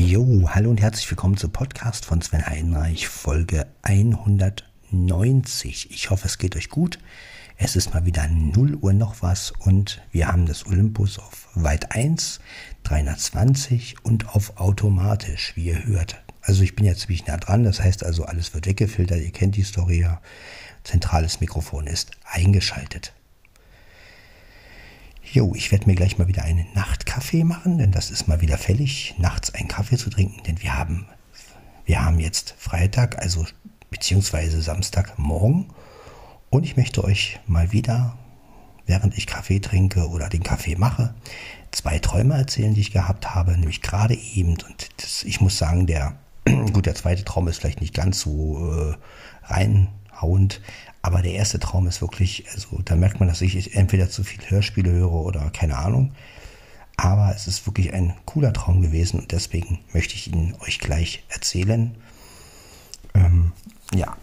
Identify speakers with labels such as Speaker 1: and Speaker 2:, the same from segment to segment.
Speaker 1: Jo, hallo und herzlich willkommen zum Podcast von Sven Heinreich, Folge 190. Ich hoffe, es geht euch gut. Es ist mal wieder 0 Uhr noch was und wir haben das Olympus auf Weit 1, 320 und auf automatisch, wie ihr hört. Also ich bin jetzt ziemlich nah dran, das heißt also alles wird weggefiltert, ihr kennt die Story ja. Zentrales Mikrofon ist eingeschaltet. Jo, ich werde mir gleich mal wieder einen Nachtkaffee machen, denn das ist mal wieder fällig, nachts einen Kaffee zu trinken, denn wir haben, wir haben jetzt Freitag, also beziehungsweise Samstagmorgen. Und ich möchte euch mal wieder, während ich Kaffee trinke oder den Kaffee mache, zwei Träume erzählen, die ich gehabt habe, nämlich gerade eben. Und das, ich muss sagen, der, gut, der zweite Traum ist vielleicht nicht ganz so äh, reinhauend, aber der erste Traum ist wirklich, also da merkt man, dass ich entweder zu viel Hörspiele höre oder keine Ahnung. Aber es ist wirklich ein cooler Traum gewesen und deswegen möchte ich ihn euch gleich erzählen. Ähm, ja.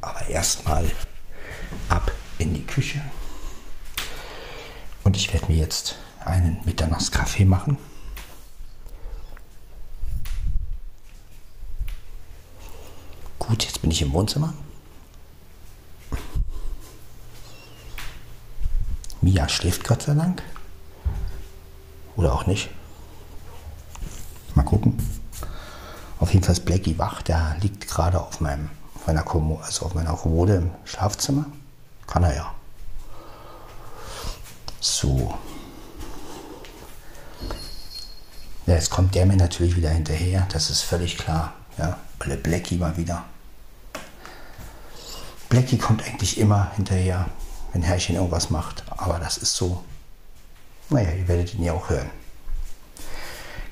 Speaker 1: Aber erstmal ab in die Küche. Und ich werde mir jetzt einen Mitternachtskaffee machen. Gut, jetzt bin ich im Wohnzimmer. Mia schläft Gott sei Dank. Oder auch nicht. Mal gucken. Auf jeden Fall ist Blackie wach. Der liegt gerade auf, meinem, auf meiner Kommode, also auf meiner Kommode im Schlafzimmer. Kann er ja. So. Ja, jetzt kommt der mir natürlich wieder hinterher. Das ist völlig klar. Ja, Blackie mal wieder. Blackie kommt eigentlich immer hinterher, wenn Herrchen irgendwas macht. Aber das ist so. Naja, ihr werdet ihn ja auch hören.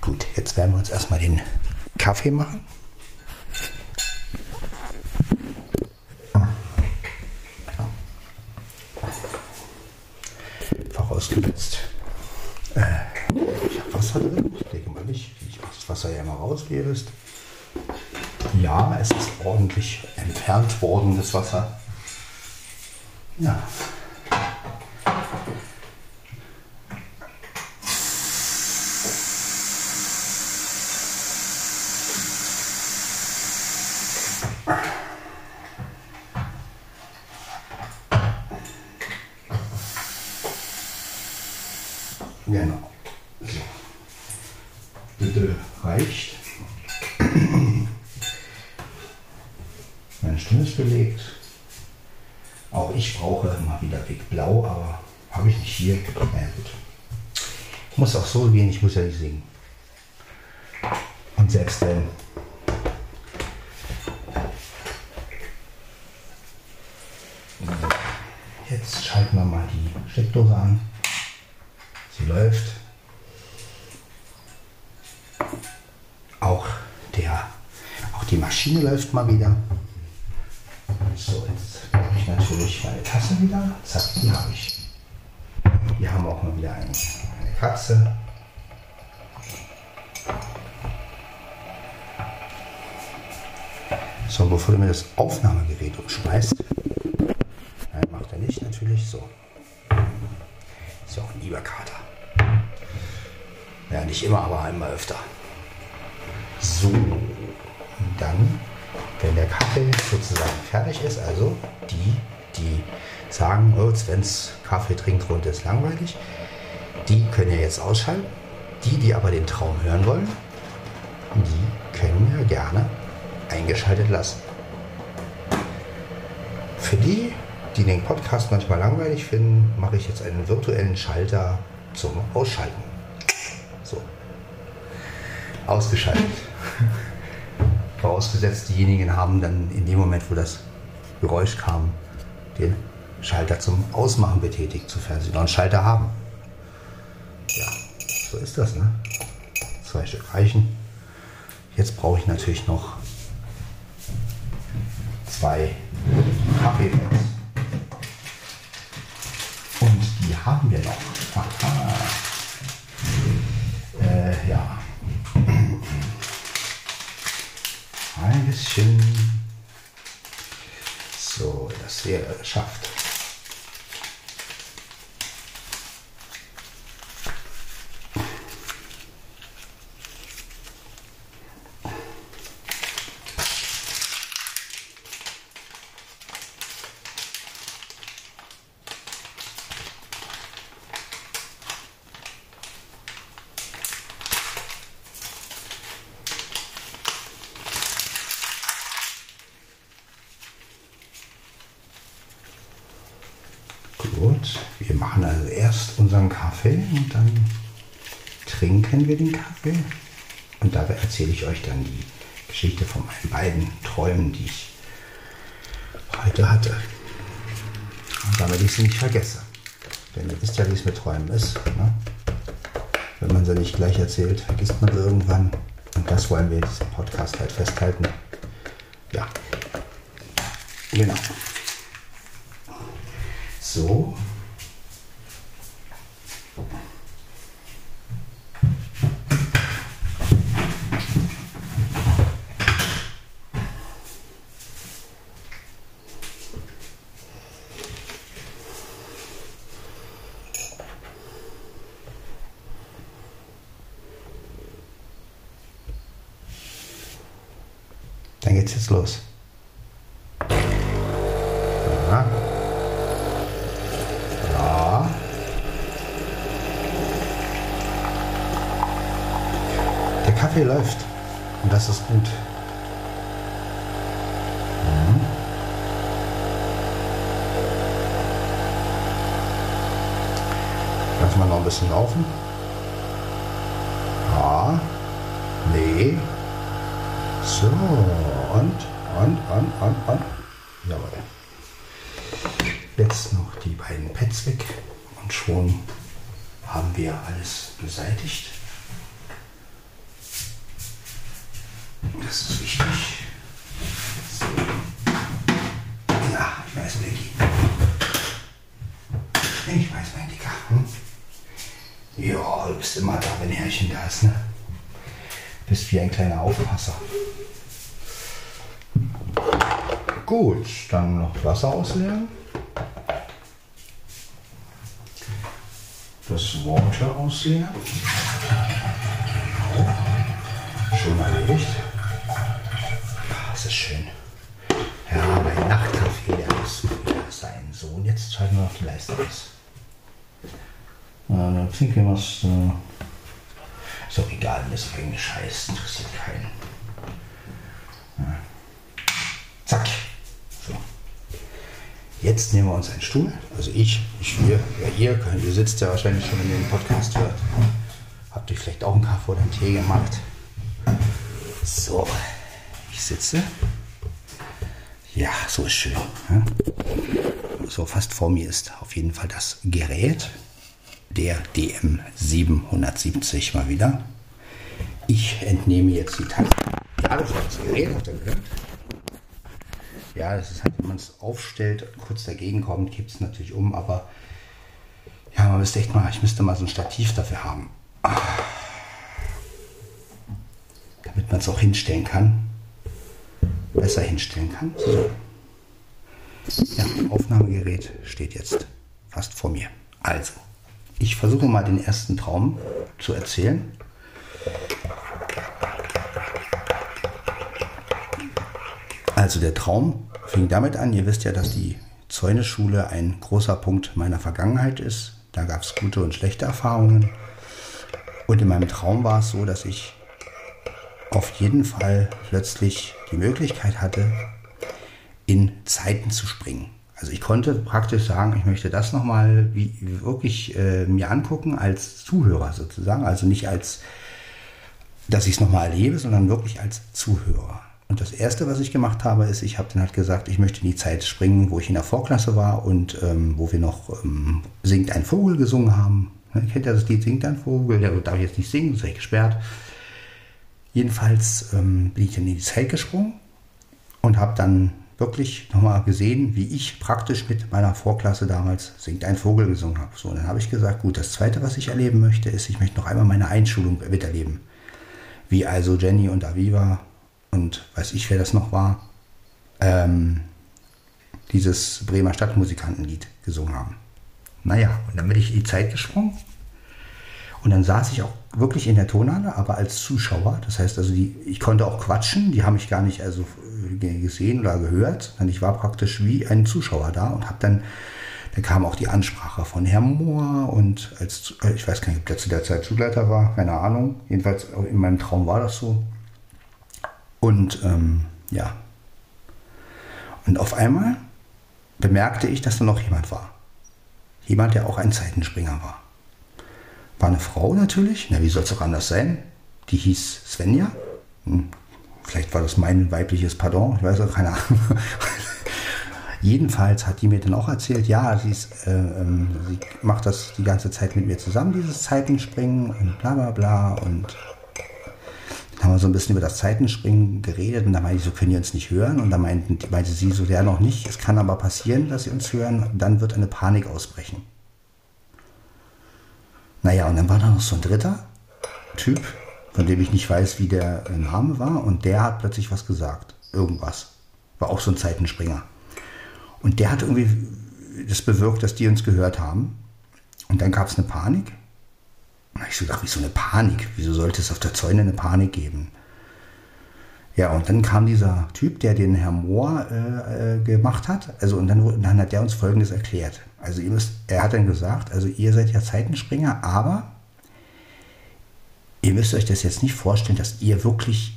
Speaker 1: Gut, jetzt werden wir uns erstmal den Kaffee machen. Vorausgesetzt. Äh, ich habe Wasser drin. Ich denke mal nicht. Ich mache das Wasser ja immer raus, wie ihr. Ja, es ist ordentlich entfernt worden, das Wasser. Ja. Genau. So. Bitte reicht. Meine Stimme ist belegt. Auch ich brauche mal wieder Big Blau, aber habe ich nicht hier. Na ja, gut. Ich muss auch so gehen, ich muss ja nicht singen. Und selbst wenn. Jetzt schalten wir mal die Steckdose an. Sie läuft. Auch, der, auch die Maschine läuft mal wieder. So, jetzt habe ich natürlich meine Tasse wieder. Zack, die habe ich. Hier haben wir auch mal wieder eine, eine Katze. Bevor du mir das Aufnahmegerät umschmeißt. Nein, macht er nicht natürlich. So. Ist ja auch ein lieber Kater. Ja, nicht immer, aber einmal öfter. So, und dann, wenn der Kaffee sozusagen fertig ist, also die, die sagen, oh, Svens Kaffee trinkt rund ist langweilig, die können ja jetzt ausschalten. Die, die aber den Traum hören wollen, die können ja gerne eingeschaltet lassen. Für die, die den Podcast manchmal langweilig finden, mache ich jetzt einen virtuellen Schalter zum Ausschalten. So. Ausgeschaltet. Vorausgesetzt, diejenigen haben dann in dem Moment, wo das Geräusch kam, den Schalter zum Ausmachen betätigt, sofern sie noch einen Schalter haben. Ja, so ist das, ne? Zwei Stück reichen. Jetzt brauche ich natürlich noch zwei Kaffeepads. Und die haben wir noch. Aha. Äh, ja. Ein bisschen. So, das wäre geschafft. Gut, wir machen also erst unseren Kaffee und dann trinken wir den Kaffee. Und dabei erzähle ich euch dann die Geschichte von meinen beiden Träumen, die ich heute hatte. Und damit ich sie nicht vergesse. Denn ihr wisst ja, wie es mit Träumen ist. Ne? Wenn man sie nicht gleich erzählt, vergisst man sie irgendwann. Und das wollen wir in diesem Podcast halt festhalten. Ja. Genau. So. Dann geht's jetzt los. Ja. Ja. Der Kaffee läuft und das ist gut. Mhm. Lass mal noch ein bisschen laufen. Ja. Nee. So, und, und, und, und, und. Jawohl. Jetzt noch die beiden Pads weg und schon haben wir alles beseitigt. Das ist wichtig. So. Ja, ich weiß, Becky. Ich weiß, mein Dicker. Hm? Ja, du bist immer da, wenn Herrchen da ist, ne? Bist wie ein kleiner Aufpasser. Gut, dann noch Wasser ausleeren. Das Water ausleeren. Schon erledigt. Ah, das ist schön. Ja, mein Nachtkaffee, der muss sein. So, und jetzt schalten wir auf die Leiste aus. Äh, trinken wir was. Äh, ist doch egal, mir ist irgendeinen Scheiß, interessiert keinen. Zack. So. Jetzt nehmen wir uns einen Stuhl. Also ich, ich wir, ja ihr, ihr sitzt ja wahrscheinlich schon, wenn ihr den Podcast hört. Habt ihr vielleicht auch einen Kaffee oder einen Tee gemacht? So, ich sitze. Ja, so ist schön. Ja? So fast vor mir ist auf jeden Fall das Gerät der DM770 mal wieder. Ich entnehme jetzt die Taste. Ja, das Gerät, habt ihr gehört? Ja, das ist halt, wenn man es aufstellt, kurz dagegen kommt, kippt es natürlich um, aber ja, man müsste echt mal, ich müsste mal so ein Stativ dafür haben. Damit man es auch hinstellen kann. Besser hinstellen kann. So. Ja, Aufnahmegerät steht jetzt fast vor mir. Also, ich versuche mal den ersten Traum zu erzählen. Also der Traum fing damit an, ihr wisst ja, dass die Zäuneschule ein großer Punkt meiner Vergangenheit ist. Da gab es gute und schlechte Erfahrungen. Und in meinem Traum war es so, dass ich auf jeden Fall plötzlich die Möglichkeit hatte, in Zeiten zu springen. Also ich konnte praktisch sagen, ich möchte das nochmal wirklich äh, mir angucken als Zuhörer sozusagen. Also nicht als, dass ich es nochmal erlebe, sondern wirklich als Zuhörer. Und das Erste, was ich gemacht habe, ist, ich habe dann halt gesagt, ich möchte in die Zeit springen, wo ich in der Vorklasse war und ähm, wo wir noch ähm, Singt ein Vogel gesungen haben. Ne, kennt ihr das Lied Singt ein Vogel? Ja, darf ich jetzt nicht singen, das echt gesperrt. Jedenfalls ähm, bin ich dann in die Zeit gesprungen und habe dann wirklich nochmal gesehen, wie ich praktisch mit meiner Vorklasse damals Singt ein Vogel gesungen habe. So, und dann habe ich gesagt, gut, das Zweite, was ich erleben möchte, ist, ich möchte noch einmal meine Einschulung miterleben. Wie also Jenny und Aviva und weiß ich, wer das noch war, ähm, dieses Bremer Stadtmusikantenlied gesungen haben. Naja, und dann bin ich in die Zeit gesprungen und dann saß ich auch wirklich in der Tonhalle, aber als Zuschauer. Das heißt also, die, ich konnte auch quatschen, die haben mich gar nicht also äh, gesehen oder gehört, sondern ich war praktisch wie ein Zuschauer da und habe dann, da kam auch die Ansprache von Herrn Mohr und als, äh, ich weiß gar nicht, ob der zu der Zeit Schulleiter war, keine Ahnung. Jedenfalls in meinem Traum war das so. Und ähm, ja. Und auf einmal bemerkte ich, dass da noch jemand war. jemand, der auch ein Zeitenspringer war. War eine Frau natürlich, na wie soll es auch anders sein? Die hieß Svenja. Hm. Vielleicht war das mein weibliches Pardon, ich weiß auch keine Ahnung. Jedenfalls hat die mir dann auch erzählt, ja, sie, ist, äh, ähm, sie macht das die ganze Zeit mit mir zusammen, dieses Zeitenspringen und bla bla bla. Und dann haben wir so ein bisschen über das Zeitenspringen geredet und da meinte ich so, können die uns nicht hören? Und da meinten, meinte sie so, ja noch nicht, es kann aber passieren, dass sie uns hören, dann wird eine Panik ausbrechen. Naja, und dann war da noch so ein dritter Typ, von dem ich nicht weiß, wie der Name war, und der hat plötzlich was gesagt. Irgendwas. War auch so ein Zeitenspringer. Und der hat irgendwie das bewirkt, dass die uns gehört haben. Und dann gab es eine Panik. Und ich so gedacht, wieso eine Panik? Wieso sollte es auf der Zäune eine Panik geben? Ja, und dann kam dieser Typ, der den Herr Mohr äh, äh, gemacht hat. Also, und dann, dann hat der uns Folgendes erklärt. Also, ihr müsst, er hat dann gesagt, also ihr seid ja Zeitenspringer, aber ihr müsst euch das jetzt nicht vorstellen, dass ihr wirklich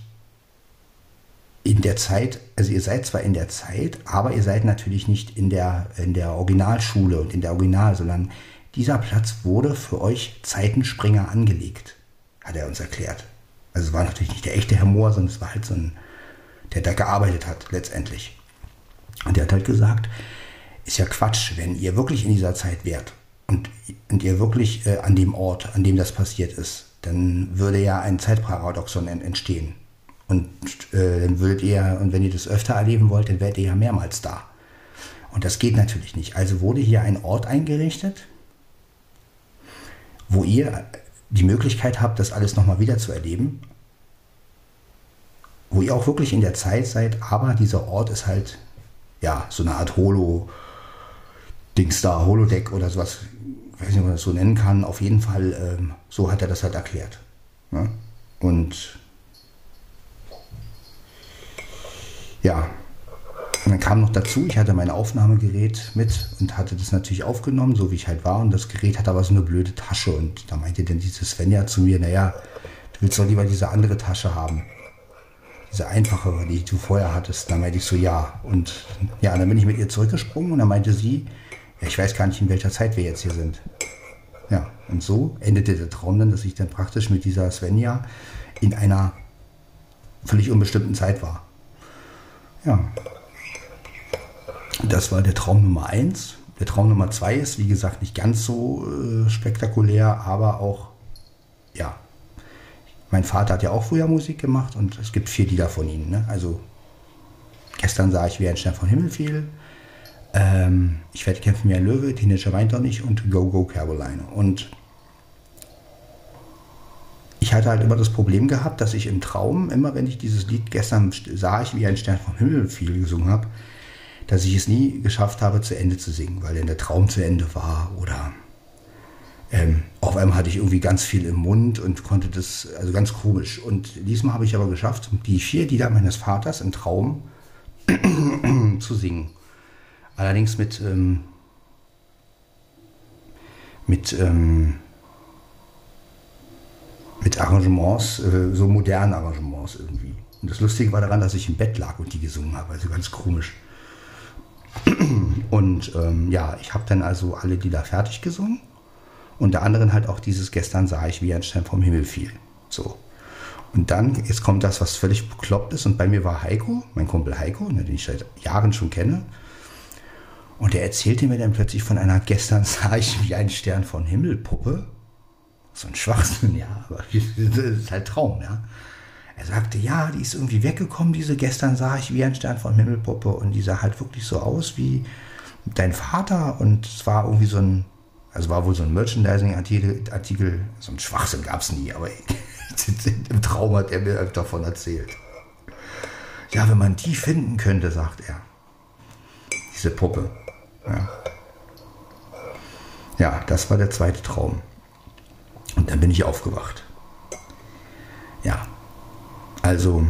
Speaker 1: in der Zeit, also ihr seid zwar in der Zeit, aber ihr seid natürlich nicht in der, in der Originalschule und in der Original, sondern dieser Platz wurde für euch Zeitenspringer angelegt, hat er uns erklärt. Also es war natürlich nicht der echte Herr Mohr, sondern es war halt so ein, der da gearbeitet hat letztendlich. Und der hat halt gesagt, ist ja Quatsch, wenn ihr wirklich in dieser Zeit wärt und, und ihr wirklich äh, an dem Ort, an dem das passiert ist, dann würde ja ein Zeitparadoxon entstehen. Und äh, dann würdet ihr, und wenn ihr das öfter erleben wollt, dann werdet ihr ja mehrmals da. Und das geht natürlich nicht. Also wurde hier ein Ort eingerichtet, wo ihr die Möglichkeit habt, das alles nochmal wieder zu erleben. Wo ihr auch wirklich in der Zeit seid, aber dieser Ort ist halt, ja, so eine Art Holo, Dings da, Holodeck oder sowas. Ich weiß nicht, ob man das so nennen kann. Auf jeden Fall, ähm, so hat er das halt erklärt. Ja? Und ja, und dann kam noch dazu, ich hatte mein Aufnahmegerät mit und hatte das natürlich aufgenommen, so wie ich halt war. Und das Gerät hat aber so eine blöde Tasche. Und da meinte dann diese Svenja zu mir, naja, du willst doch lieber diese andere Tasche haben. Diese einfachere, die du vorher hattest. Da meinte ich so, ja. Und ja, dann bin ich mit ihr zurückgesprungen und dann meinte sie, ja, ich weiß gar nicht, in welcher Zeit wir jetzt hier sind. Ja, und so endete der Traum dann, dass ich dann praktisch mit dieser Svenja in einer völlig unbestimmten Zeit war. Ja. Das war der Traum Nummer eins. Der Traum Nummer zwei ist, wie gesagt, nicht ganz so äh, spektakulär, aber auch, ja. Mein Vater hat ja auch früher Musik gemacht und es gibt vier Lieder von ihm. Ne? Also gestern sah ich, wie ein Stern vom Himmel fiel. Ähm, ich werde kämpfen wie ein Löwe, Teenager weint doch nicht und Go Go Caroline. Und ich hatte halt immer das Problem gehabt, dass ich im Traum, immer wenn ich dieses Lied gestern sah ich, wie ein Stern vom Himmel fiel, gesungen habe, dass ich es nie geschafft habe, zu Ende zu singen, weil dann der Traum zu Ende war oder ähm, auf einmal hatte ich irgendwie ganz viel im Mund und konnte das, also ganz komisch. Und diesmal habe ich aber geschafft, die vier Lieder meines Vaters im Traum zu singen. Allerdings mit, ähm, mit, ähm, mit Arrangements, äh, so modernen Arrangements irgendwie. Und das Lustige war daran, dass ich im Bett lag und die gesungen habe, also ganz komisch. Und ähm, ja, ich habe dann also alle Lieder fertig gesungen. Unter anderem halt auch dieses Gestern sah ich, wie ein Stern vom Himmel fiel. So. Und dann, jetzt kommt das, was völlig bekloppt ist. Und bei mir war Heiko, mein Kumpel Heiko, ne, den ich seit Jahren schon kenne. Und er erzählte mir dann plötzlich von einer Gestern sah ich wie ein Stern von Himmelpuppe so ein Schwachsinn, ja, aber das ist halt Traum, ja. Er sagte, ja, die ist irgendwie weggekommen, diese gestern sah ich wie ein Stern von Himmelpuppe und die sah halt wirklich so aus wie dein Vater und es war irgendwie so ein, also war wohl so ein Merchandising-Artikel, Artikel, so ein Schwachsinn gab es nie, aber im Traum hat er mir davon erzählt. Ja, wenn man die finden könnte, sagt er. Diese Puppe. Ja. ja, das war der zweite Traum. Und dann bin ich aufgewacht. Ja, also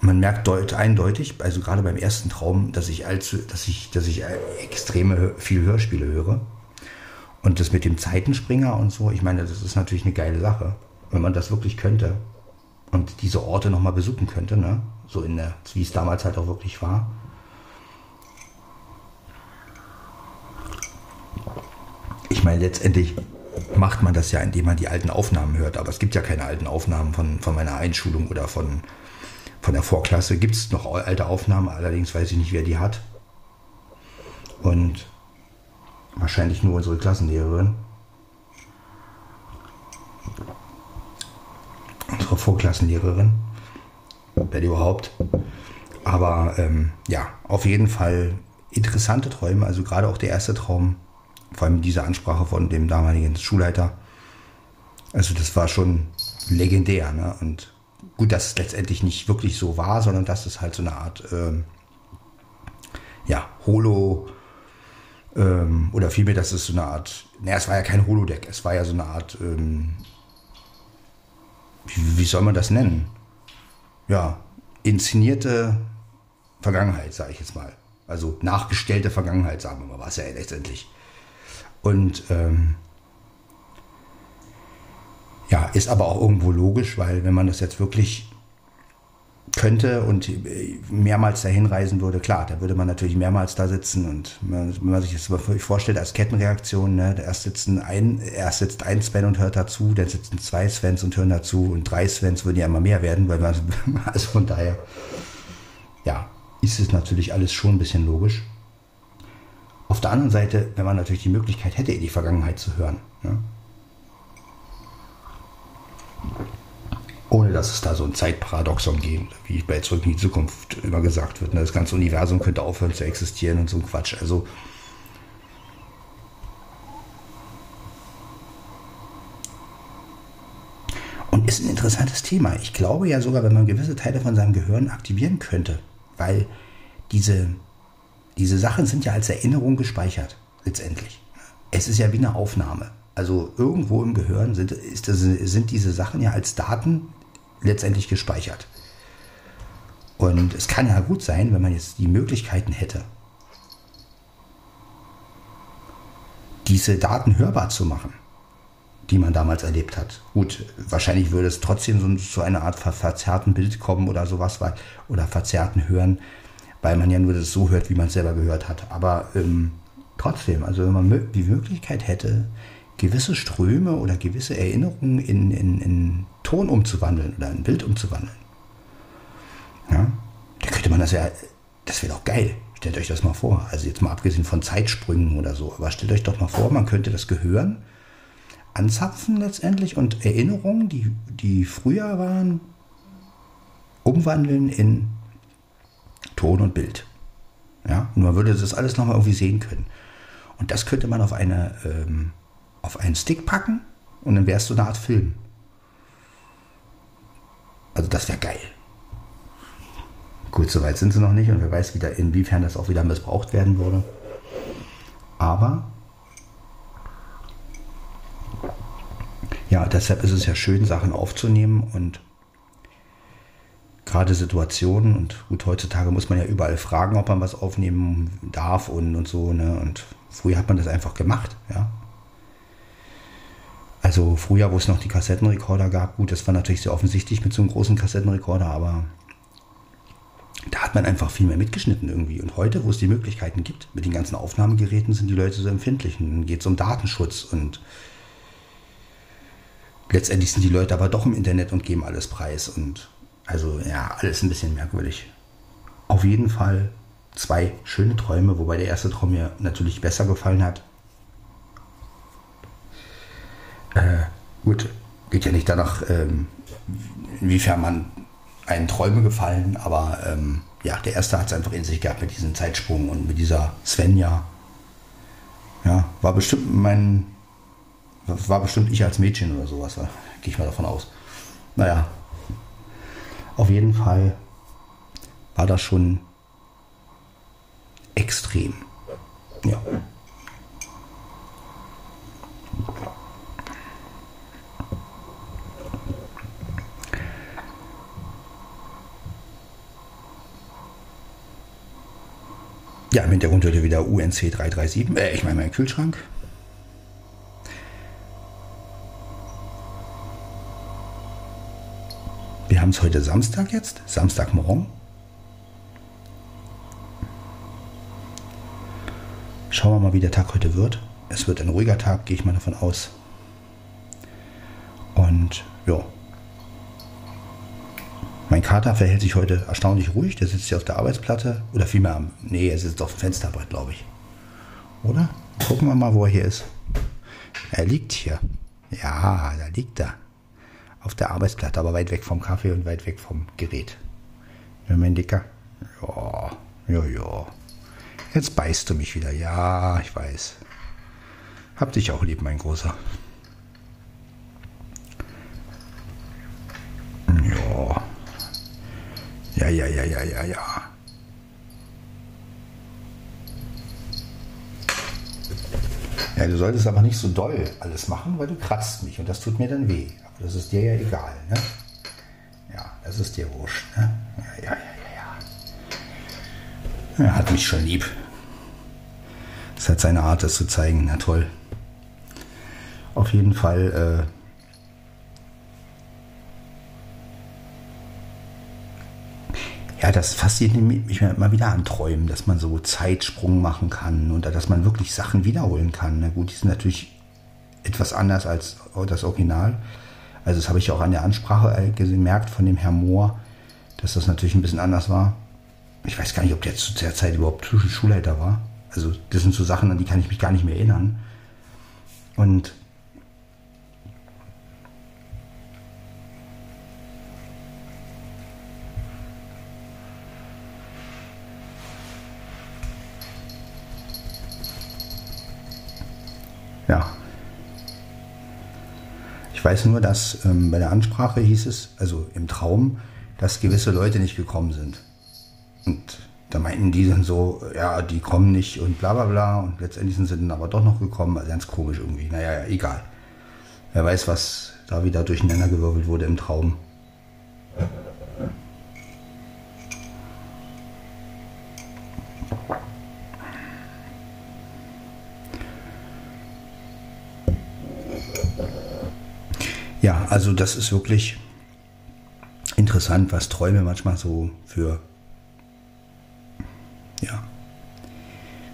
Speaker 1: man merkt deut, eindeutig, also gerade beim ersten Traum, dass ich allzu, dass ich, dass ich extreme viel Hörspiele höre. Und das mit dem Zeitenspringer und so, ich meine, das ist natürlich eine geile Sache, wenn man das wirklich könnte und diese Orte nochmal besuchen könnte, ne? So in der, wie es damals halt auch wirklich war. Ich meine, letztendlich macht man das ja, indem man die alten Aufnahmen hört. Aber es gibt ja keine alten Aufnahmen von, von meiner Einschulung oder von, von der Vorklasse. Gibt es noch alte Aufnahmen, allerdings weiß ich nicht, wer die hat. Und wahrscheinlich nur unsere Klassenlehrerin. Unsere Vorklassenlehrerin. Wenn überhaupt. Aber ähm, ja, auf jeden Fall interessante Träume. Also gerade auch der erste Traum, vor allem diese Ansprache von dem damaligen Schulleiter. Also das war schon legendär. Ne? Und gut, dass es letztendlich nicht wirklich so war, sondern dass es halt so eine Art ähm, ja, Holo ähm, oder vielmehr, dass es so eine Art, naja, es war ja kein Holodeck, es war ja so eine Art, ähm, wie, wie soll man das nennen? Ja, inszenierte Vergangenheit, sage ich jetzt mal. Also nachgestellte Vergangenheit, sagen wir mal, war es ja letztendlich. Und ähm, ja, ist aber auch irgendwo logisch, weil wenn man das jetzt wirklich könnte und mehrmals dahin reisen würde, klar, da würde man natürlich mehrmals da sitzen und wenn man sich das vorstellt als Kettenreaktion, ne, erst, sitzen ein, erst sitzt ein Sven und hört dazu, dann sitzen zwei Svens und hören dazu und drei Svens würden ja immer mehr werden, weil man, also von daher, ja, ist es natürlich alles schon ein bisschen logisch. Auf der anderen Seite, wenn man natürlich die Möglichkeit hätte, in die Vergangenheit zu hören, ne, ohne dass es da so ein Zeitparadoxon gibt, wie bei Zurück in die Zukunft immer gesagt wird. Ne? Das ganze Universum könnte aufhören zu existieren und so ein Quatsch. Also und ist ein interessantes Thema. Ich glaube ja sogar, wenn man gewisse Teile von seinem Gehirn aktivieren könnte, weil diese, diese Sachen sind ja als Erinnerung gespeichert, letztendlich. Es ist ja wie eine Aufnahme. Also irgendwo im Gehirn sind, ist sind diese Sachen ja als Daten letztendlich gespeichert. Und es kann ja gut sein, wenn man jetzt die Möglichkeiten hätte, diese Daten hörbar zu machen, die man damals erlebt hat. Gut, wahrscheinlich würde es trotzdem so zu einer Art verzerrten Bild kommen oder sowas, oder verzerrten Hören, weil man ja nur das so hört, wie man es selber gehört hat. Aber ähm, trotzdem, also wenn man die Möglichkeit hätte, gewisse Ströme oder gewisse Erinnerungen in, in, in Ton umzuwandeln oder in Bild umzuwandeln. Ja, da könnte man das ja, das wäre doch geil. Stellt euch das mal vor. Also jetzt mal abgesehen von Zeitsprüngen oder so, aber stellt euch doch mal vor, man könnte das Gehirn anzapfen letztendlich und Erinnerungen, die, die früher waren, umwandeln in Ton und Bild. Ja, und man würde das alles nochmal irgendwie sehen können. Und das könnte man auf eine ähm, auf einen Stick packen und dann wärst du eine Art Film. Also das wäre geil. Gut, soweit sind sie noch nicht und wer weiß wieder, inwiefern das auch wieder missbraucht werden würde. Aber ja, deshalb ist es ja schön, Sachen aufzunehmen und gerade Situationen und gut, heutzutage muss man ja überall fragen, ob man was aufnehmen darf und, und so, ne? Und früher hat man das einfach gemacht, ja. Also früher, wo es noch die Kassettenrekorder gab, gut, das war natürlich sehr offensichtlich mit so einem großen Kassettenrekorder, aber da hat man einfach viel mehr mitgeschnitten irgendwie. Und heute, wo es die Möglichkeiten gibt, mit den ganzen Aufnahmegeräten sind die Leute so empfindlich. Dann geht es um Datenschutz und letztendlich sind die Leute aber doch im Internet und geben alles preis. Und also ja, alles ein bisschen merkwürdig. Auf jeden Fall zwei schöne Träume, wobei der erste Traum mir natürlich besser gefallen hat. Äh, gut, geht ja nicht danach, ähm, inwiefern man einen Träume gefallen, aber ähm, ja, der erste hat es einfach in sich gehabt mit diesem Zeitsprung und mit dieser Svenja. Ja, war bestimmt mein, war bestimmt ich als Mädchen oder sowas, gehe ich mal davon aus. Naja, auf jeden Fall war das schon extrem. Ja. Ja, im Hintergrund hört ihr wieder UNC 337. Äh, ich meine meinen Kühlschrank. Wir haben es heute Samstag jetzt, Samstagmorgen. Schauen wir mal, wie der Tag heute wird. es wird ein ruhiger Tag, gehe ich mal davon aus. Und ja. Mein Kater verhält sich heute erstaunlich ruhig. Der sitzt hier auf der Arbeitsplatte. Oder vielmehr, nee, er sitzt auf dem Fensterbrett, glaube ich. Oder? Gucken wir mal, wo er hier ist. Er liegt hier. Ja, da liegt er. Auf der Arbeitsplatte, aber weit weg vom Kaffee und weit weg vom Gerät. Ja, mein Dicker. Ja, ja, ja. Jetzt beißt du mich wieder. Ja, ich weiß. Hab dich auch lieb, mein Großer. Ja. Ja, ja, ja, ja, ja, ja. Ja, du solltest aber nicht so doll alles machen, weil du kratzt mich und das tut mir dann weh. Das ist dir ja egal, ne? Ja, das ist dir wurscht, ne? Ja, ja, ja, ja, ja. Er hat mich schon lieb. Das hat seine Art, das zu zeigen. Na toll. Auf jeden Fall. Äh, ja, das fasziniert mich immer wieder an Träumen, dass man so Zeitsprung machen kann und dass man wirklich Sachen wiederholen kann. Na gut, die sind natürlich etwas anders als das Original. Also das habe ich auch an der Ansprache äh, gemerkt von dem Herrn Mohr, dass das natürlich ein bisschen anders war. Ich weiß gar nicht, ob der zu der Zeit überhaupt Schulleiter war. Also das sind so Sachen, an die kann ich mich gar nicht mehr erinnern. Und Ja. Ich weiß nur, dass ähm, bei der Ansprache hieß es, also im Traum, dass gewisse Leute nicht gekommen sind. Und da meinten die dann so, ja, die kommen nicht und bla bla bla. Und letztendlich sind sie dann aber doch noch gekommen. Also ganz komisch irgendwie. Naja, egal. Wer weiß, was da wieder durcheinander gewirbelt wurde im Traum. Also das ist wirklich interessant, was Träume manchmal so für, ja,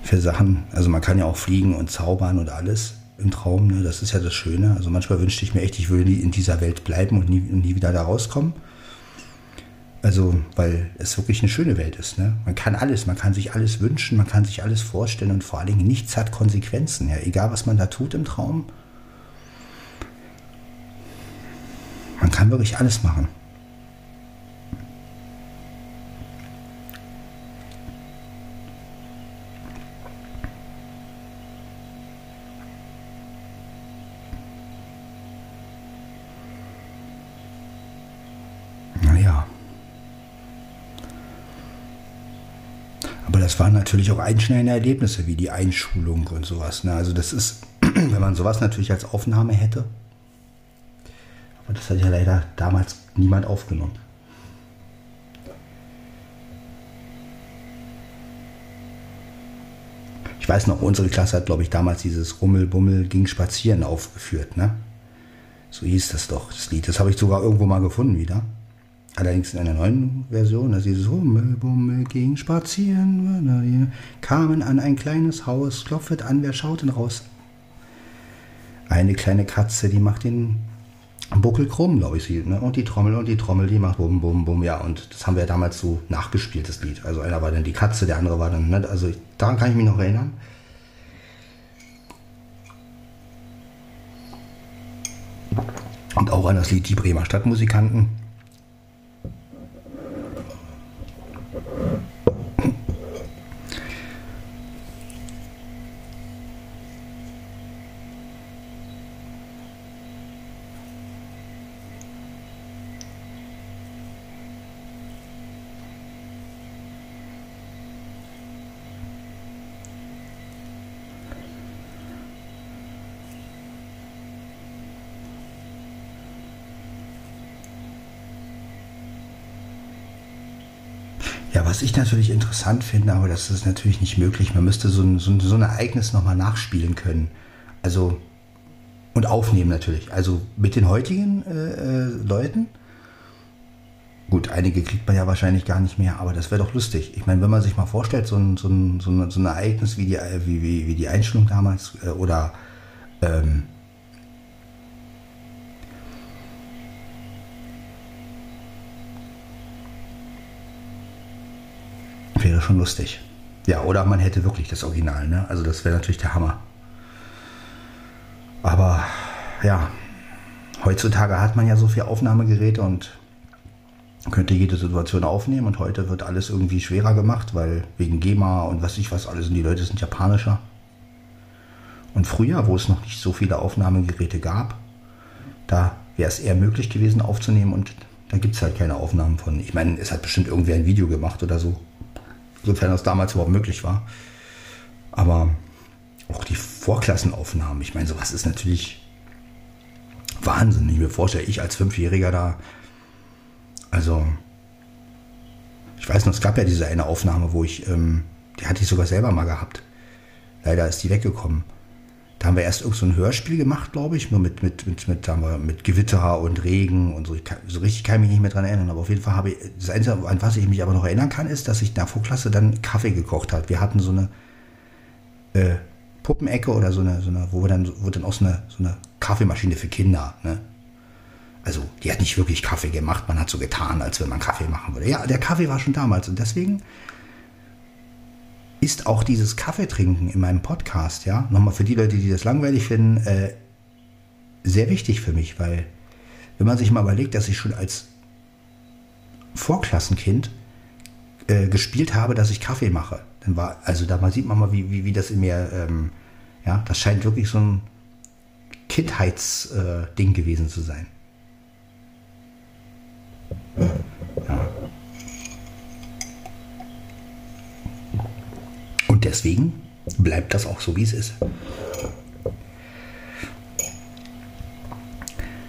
Speaker 1: für Sachen, also man kann ja auch fliegen und zaubern und alles im Traum, ne? das ist ja das Schöne. Also manchmal wünschte ich mir echt, ich würde in dieser Welt bleiben und nie, nie wieder da rauskommen. Also, weil es wirklich eine schöne Welt ist. Ne? Man kann alles, man kann sich alles wünschen, man kann sich alles vorstellen und vor allen Dingen nichts hat Konsequenzen. Ja? Egal, was man da tut im Traum, kann wirklich alles machen. Naja. Aber das waren natürlich auch einschneidende Erlebnisse, wie die Einschulung und sowas. Ne? Also das ist, wenn man sowas natürlich als Aufnahme hätte, aber das hat ja leider damals niemand aufgenommen. Ich weiß noch, unsere Klasse hat, glaube ich, damals dieses Rummel, Bummel ging spazieren aufgeführt, ne? So hieß das doch, das Lied. Das habe ich sogar irgendwo mal gefunden wieder. Allerdings in einer neuen Version, also dieses Rummel, Bummel ging spazieren, kamen an ein kleines Haus, klopfet an, wer schaut denn raus? Eine kleine Katze, die macht den Buckel krumm, glaube ich, sie. Ne? Und die Trommel und die Trommel, die macht bum, bum, bum. Ja, und das haben wir damals so nachgespielt, das Lied. Also einer war dann die Katze, der andere war dann, ne? also ich, daran kann ich mich noch erinnern. Und auch an das Lied Die Bremer Stadtmusikanten. Was ich natürlich interessant finde, aber das ist natürlich nicht möglich. Man müsste so ein, so ein, so ein Ereignis nochmal nachspielen können. Also, und aufnehmen natürlich. Also mit den heutigen äh, äh, Leuten. Gut, einige kriegt man ja wahrscheinlich gar nicht mehr, aber das wäre doch lustig. Ich meine, wenn man sich mal vorstellt, so ein, so ein, so ein, so ein Ereignis wie die, wie, wie, wie die Einstellung damals äh, oder ähm, wäre schon lustig. Ja, oder man hätte wirklich das Original, ne? Also das wäre natürlich der Hammer. Aber ja, heutzutage hat man ja so viele Aufnahmegeräte und könnte jede Situation aufnehmen und heute wird alles irgendwie schwerer gemacht, weil wegen GEMA und was ich was alles und die Leute sind japanischer. Und früher, wo es noch nicht so viele Aufnahmegeräte gab, da wäre es eher möglich gewesen aufzunehmen und da gibt es halt keine Aufnahmen von. Ich meine, es hat bestimmt irgendwer ein Video gemacht oder so, sofern das damals überhaupt möglich war. Aber auch die Vorklassenaufnahmen, ich meine, sowas ist natürlich Wahnsinn. Ich mir vorstelle, ich als Fünfjähriger da also, ich weiß noch, es gab ja diese eine Aufnahme, wo ich, ähm, die hatte ich sogar selber mal gehabt. Leider ist die weggekommen. Da haben wir erst irgend so ein Hörspiel gemacht, glaube ich, nur mit, mit, mit, mit, haben wir mit Gewitter und Regen und so. Kann, so richtig kann ich mich nicht mehr dran erinnern, aber auf jeden Fall habe ich, das Einzige, an was ich mich aber noch erinnern kann, ist, dass ich in der Vorklasse dann Kaffee gekocht hat. Wir hatten so eine äh, Puppenecke oder so eine, so eine, wo wir dann, wo dann auch so eine, so eine Kaffeemaschine für Kinder, ne? Also, die hat nicht wirklich Kaffee gemacht, man hat so getan, als wenn man Kaffee machen würde. Ja, der Kaffee war schon damals und deswegen ist auch dieses Kaffeetrinken in meinem Podcast, ja, nochmal für die Leute, die das langweilig finden, äh, sehr wichtig für mich, weil wenn man sich mal überlegt, dass ich schon als Vorklassenkind äh, gespielt habe, dass ich Kaffee mache, dann war, also da sieht man mal, wie, wie, wie das in mir, ähm, ja, das scheint wirklich so ein Kindheitsding äh, gewesen zu sein. Ja. Deswegen bleibt das auch so, wie es ist.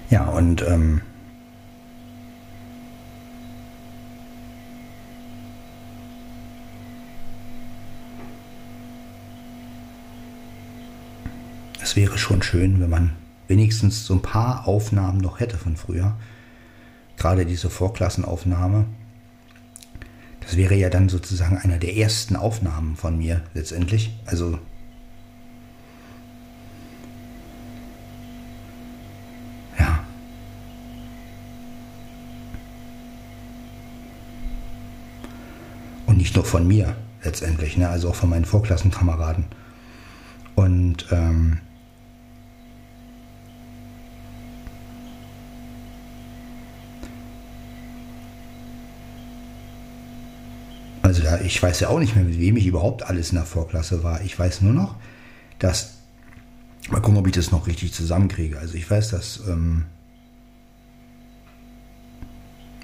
Speaker 1: Ja, und ähm, es wäre schon schön, wenn man wenigstens so ein paar Aufnahmen noch hätte von früher gerade diese Vorklassenaufnahme, das wäre ja dann sozusagen einer der ersten Aufnahmen von mir letztendlich. Also ja. Und nicht nur von mir letztendlich, ne? also auch von meinen Vorklassenkameraden. Und ähm, ich weiß ja auch nicht mehr, mit wem ich überhaupt alles in der Vorklasse war. Ich weiß nur noch, dass, mal gucken, ob ich das noch richtig zusammenkriege. Also ich weiß, dass ähm,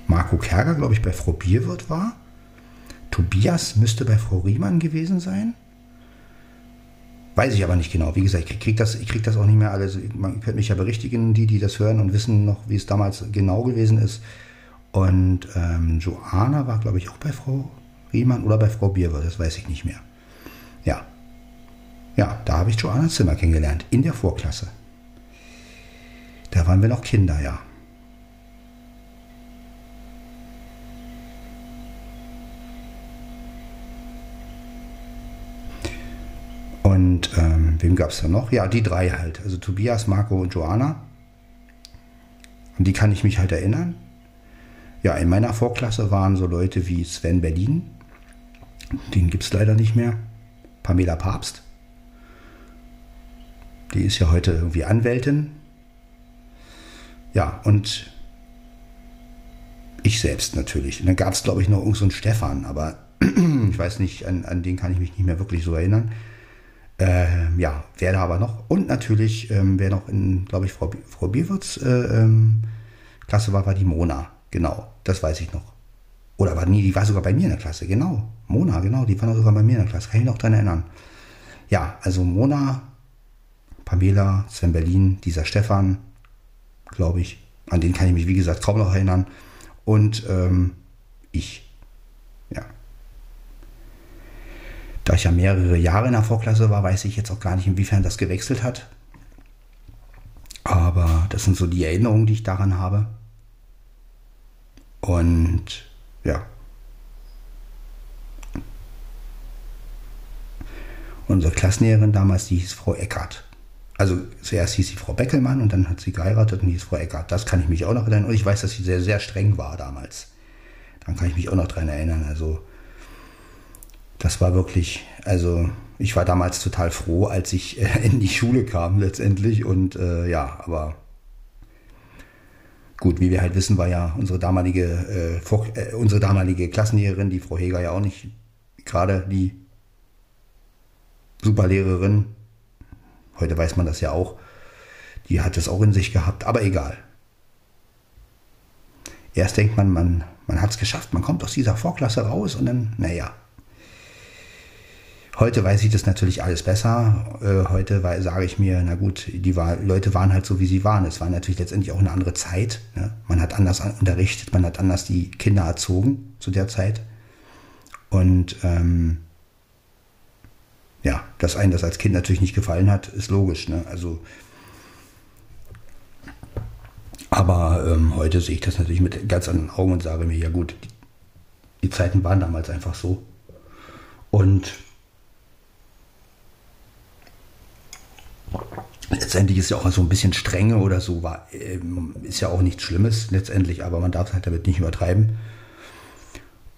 Speaker 1: Marco Kerger, glaube ich, bei Frau Bierwirt war. Tobias müsste bei Frau Riemann gewesen sein. Weiß ich aber nicht genau. Wie gesagt, ich kriege das, krieg das auch nicht mehr alles. Man könnte mich ja berichtigen, die, die das hören und wissen noch, wie es damals genau gewesen ist. Und ähm, Joana war, glaube ich, auch bei Frau Riemann oder bei Frau Bierwer, das weiß ich nicht mehr. Ja. Ja, da habe ich Joanna Zimmer kennengelernt, in der Vorklasse. Da waren wir noch Kinder, ja. Und ähm, wem gab es da noch? Ja, die drei halt. Also Tobias, Marco und Joanna. Und die kann ich mich halt erinnern. Ja, in meiner Vorklasse waren so Leute wie Sven Berlin, den gibt es leider nicht mehr. Pamela Papst. Die ist ja heute irgendwie Anwältin. Ja, und ich selbst natürlich. Und dann gab es, glaube ich, noch irgendeinen so Stefan, aber ich weiß nicht, an, an, den kann ich mich nicht mehr wirklich so erinnern. Ähm, ja, wer da aber noch. Und natürlich, ähm, wer noch in, glaube ich, Frau, Frau Bierwirts äh, ähm, Klasse war, war die Mona. Genau, das weiß ich noch. Oder war nie, die war sogar bei mir in der Klasse, genau. Mona, genau, die war noch sogar bei mir in der Klasse, kann ich mich noch daran erinnern. Ja, also Mona, Pamela, Sven Berlin, dieser Stefan, glaube ich, an den kann ich mich, wie gesagt, kaum noch erinnern. Und ähm, ich, ja. Da ich ja mehrere Jahre in der Vorklasse war, weiß ich jetzt auch gar nicht, inwiefern das gewechselt hat. Aber das sind so die Erinnerungen, die ich daran habe. Und ja. Unsere Klassenlehrerin damals, die hieß Frau Eckert. Also zuerst hieß sie Frau Beckelmann und dann hat sie geheiratet und hieß Frau Eckert. Das kann ich mich auch noch erinnern. Und ich weiß, dass sie sehr, sehr streng war damals. Dann kann ich mich auch noch dran erinnern. Also das war wirklich, also ich war damals total froh, als ich äh, in die Schule kam letztendlich. Und äh, ja, aber gut, wie wir halt wissen, war ja unsere damalige, äh, äh, unsere damalige Klassenlehrerin, die Frau Heger, ja auch nicht gerade die Superlehrerin. Heute weiß man das ja auch. Die hat es auch in sich gehabt, aber egal. Erst denkt man, man, man hat es geschafft, man kommt aus dieser Vorklasse raus und dann, naja, Heute weiß ich das natürlich alles besser. Äh, heute sage ich mir, na gut, die Leute waren halt so, wie sie waren. Es war natürlich letztendlich auch eine andere Zeit. Ne? Man hat anders unterrichtet, man hat anders die Kinder erzogen zu der Zeit. Und ähm, ja, dass einem das als Kind natürlich nicht gefallen hat, ist logisch. Ne? Also, aber ähm, heute sehe ich das natürlich mit ganz anderen Augen und sage mir, ja gut, die, die Zeiten waren damals einfach so. Und letztendlich ist ja auch so ein bisschen Strenge oder so, war, ähm, ist ja auch nichts Schlimmes letztendlich, aber man darf es halt damit nicht übertreiben.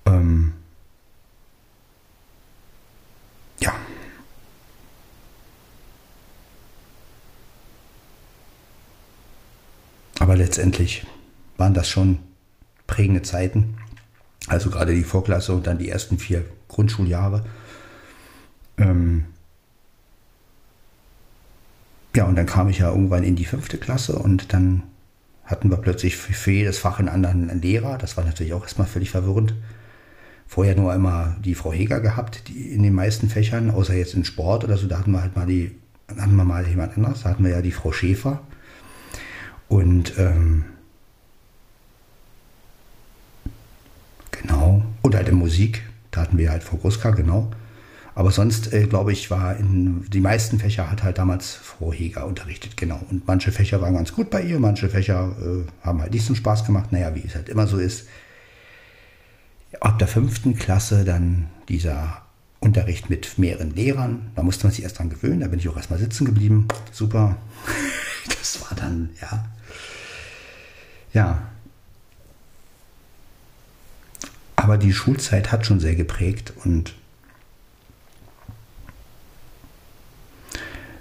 Speaker 1: Ähm, ja. Aber letztendlich waren das schon prägende Zeiten. Also gerade die Vorklasse und dann die ersten vier Grundschuljahre. Ähm, ja, und dann kam ich ja irgendwann in die fünfte Klasse und dann hatten wir plötzlich für jedes Fach einen anderen Lehrer. Das war natürlich auch erstmal völlig verwirrend. Vorher nur immer die Frau Heger gehabt, die in den meisten Fächern, außer jetzt in Sport oder so, da hatten wir halt mal die, hatten wir mal jemand anders, da hatten wir ja die Frau Schäfer. Und ähm, genau, und halt in Musik, da hatten wir halt Frau Gruska, genau. Aber sonst, äh, glaube ich, war in die meisten Fächer hat halt damals Frau Heger unterrichtet, genau. Und manche Fächer waren ganz gut bei ihr, manche Fächer äh, haben halt nicht so Spaß gemacht. Naja, wie es halt immer so ist. Ab der fünften Klasse dann dieser Unterricht mit mehreren Lehrern. Da musste man sich erst dran gewöhnen. Da bin ich auch erstmal sitzen geblieben. Super. Das war dann, ja. Ja. Aber die Schulzeit hat schon sehr geprägt und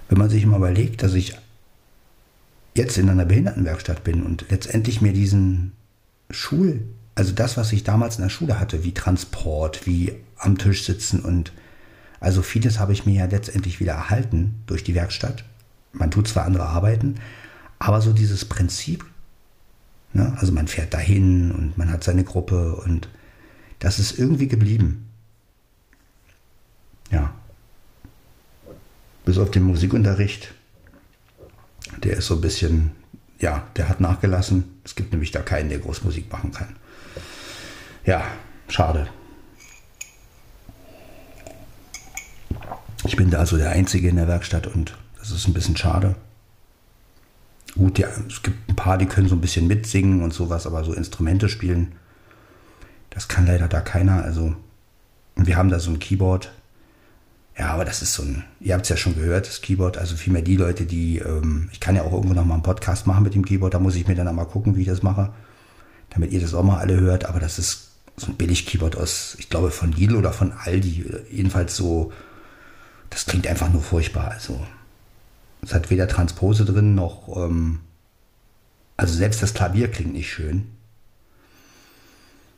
Speaker 1: wenn man sich mal überlegt, dass ich jetzt in einer Behindertenwerkstatt bin und letztendlich mir diesen Schul, also das, was ich damals in der Schule hatte, wie Transport, wie am Tisch sitzen und also vieles habe ich mir ja letztendlich wieder erhalten durch die Werkstatt. Man tut zwar andere Arbeiten, aber so dieses Prinzip, ne, also man fährt dahin und man hat seine Gruppe und das ist irgendwie geblieben. Ja bis auf den Musikunterricht. Der ist so ein bisschen, ja, der hat nachgelassen. Es gibt nämlich da keinen, der groß Musik machen kann. Ja, schade. Ich bin da also der Einzige in der Werkstatt und das ist ein bisschen schade. Gut, ja, es gibt ein paar, die können so ein bisschen mitsingen und sowas, aber so Instrumente spielen, das kann leider da keiner. Also, wir haben da so ein Keyboard, ja, aber das ist so ein, ihr habt es ja schon gehört, das Keyboard, also vielmehr die Leute, die, ähm, ich kann ja auch irgendwo noch mal einen Podcast machen mit dem Keyboard, da muss ich mir dann einmal gucken, wie ich das mache, damit ihr das auch mal alle hört, aber das ist so ein Billig-Keyboard aus, ich glaube von Lidl oder von Aldi, jedenfalls so, das klingt einfach nur furchtbar, also es hat weder Transpose drin noch, ähm, also selbst das Klavier klingt nicht schön.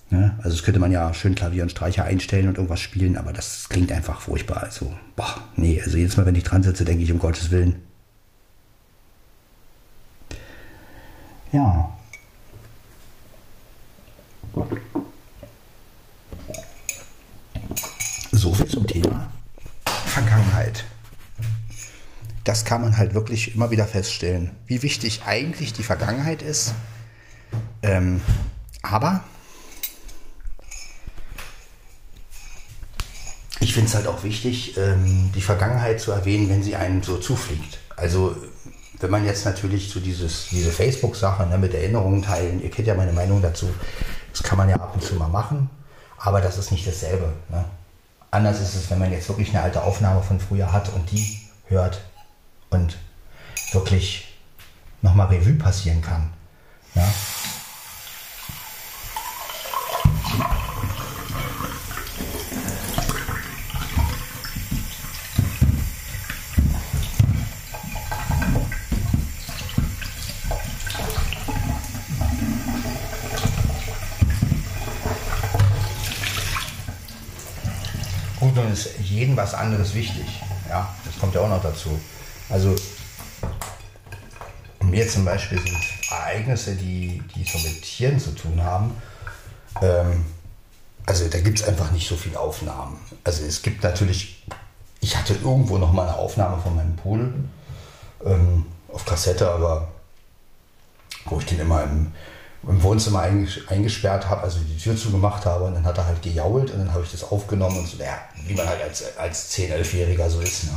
Speaker 1: Ne? Also das könnte man ja schön Klavier und Streicher einstellen und irgendwas spielen, aber das klingt einfach furchtbar. Also, boah, nee, also jedes Mal, wenn ich dran sitze, denke ich, um Gottes Willen. Ja. So viel zum Thema Vergangenheit. Das kann man halt wirklich immer wieder feststellen, wie wichtig eigentlich die Vergangenheit ist. Ähm, aber ich finde es halt auch wichtig, ähm, die Vergangenheit zu erwähnen, wenn sie einem so zufliegt. Also wenn man jetzt natürlich so dieses, diese Facebook-Sache ne, mit Erinnerungen teilen, ihr kennt ja meine Meinung dazu, Das kann man ja ab und zu mal machen, aber das ist nicht dasselbe. Ne? Anders ist es, wenn man jetzt wirklich eine alte Aufnahme von früher hat und die hört und wirklich nochmal Revue passieren kann. Ja? ist jedem was anderes wichtig. Ja, das kommt ja auch noch dazu. Also mir zum Beispiel sind Ereignisse, die, die so mit Tieren zu tun haben, ähm, also da gibt es einfach nicht so viele Aufnahmen. Also es gibt natürlich, ich hatte irgendwo noch mal eine Aufnahme von meinem Pool ähm, auf Kassette, aber wo ich den immer im, im Wohnzimmer eingesperrt habe, also die Tür zugemacht habe und dann hat er halt gejault und dann habe ich das aufgenommen und so, ja, wie man halt als, als 10-, 11-Jähriger so ist. Ne?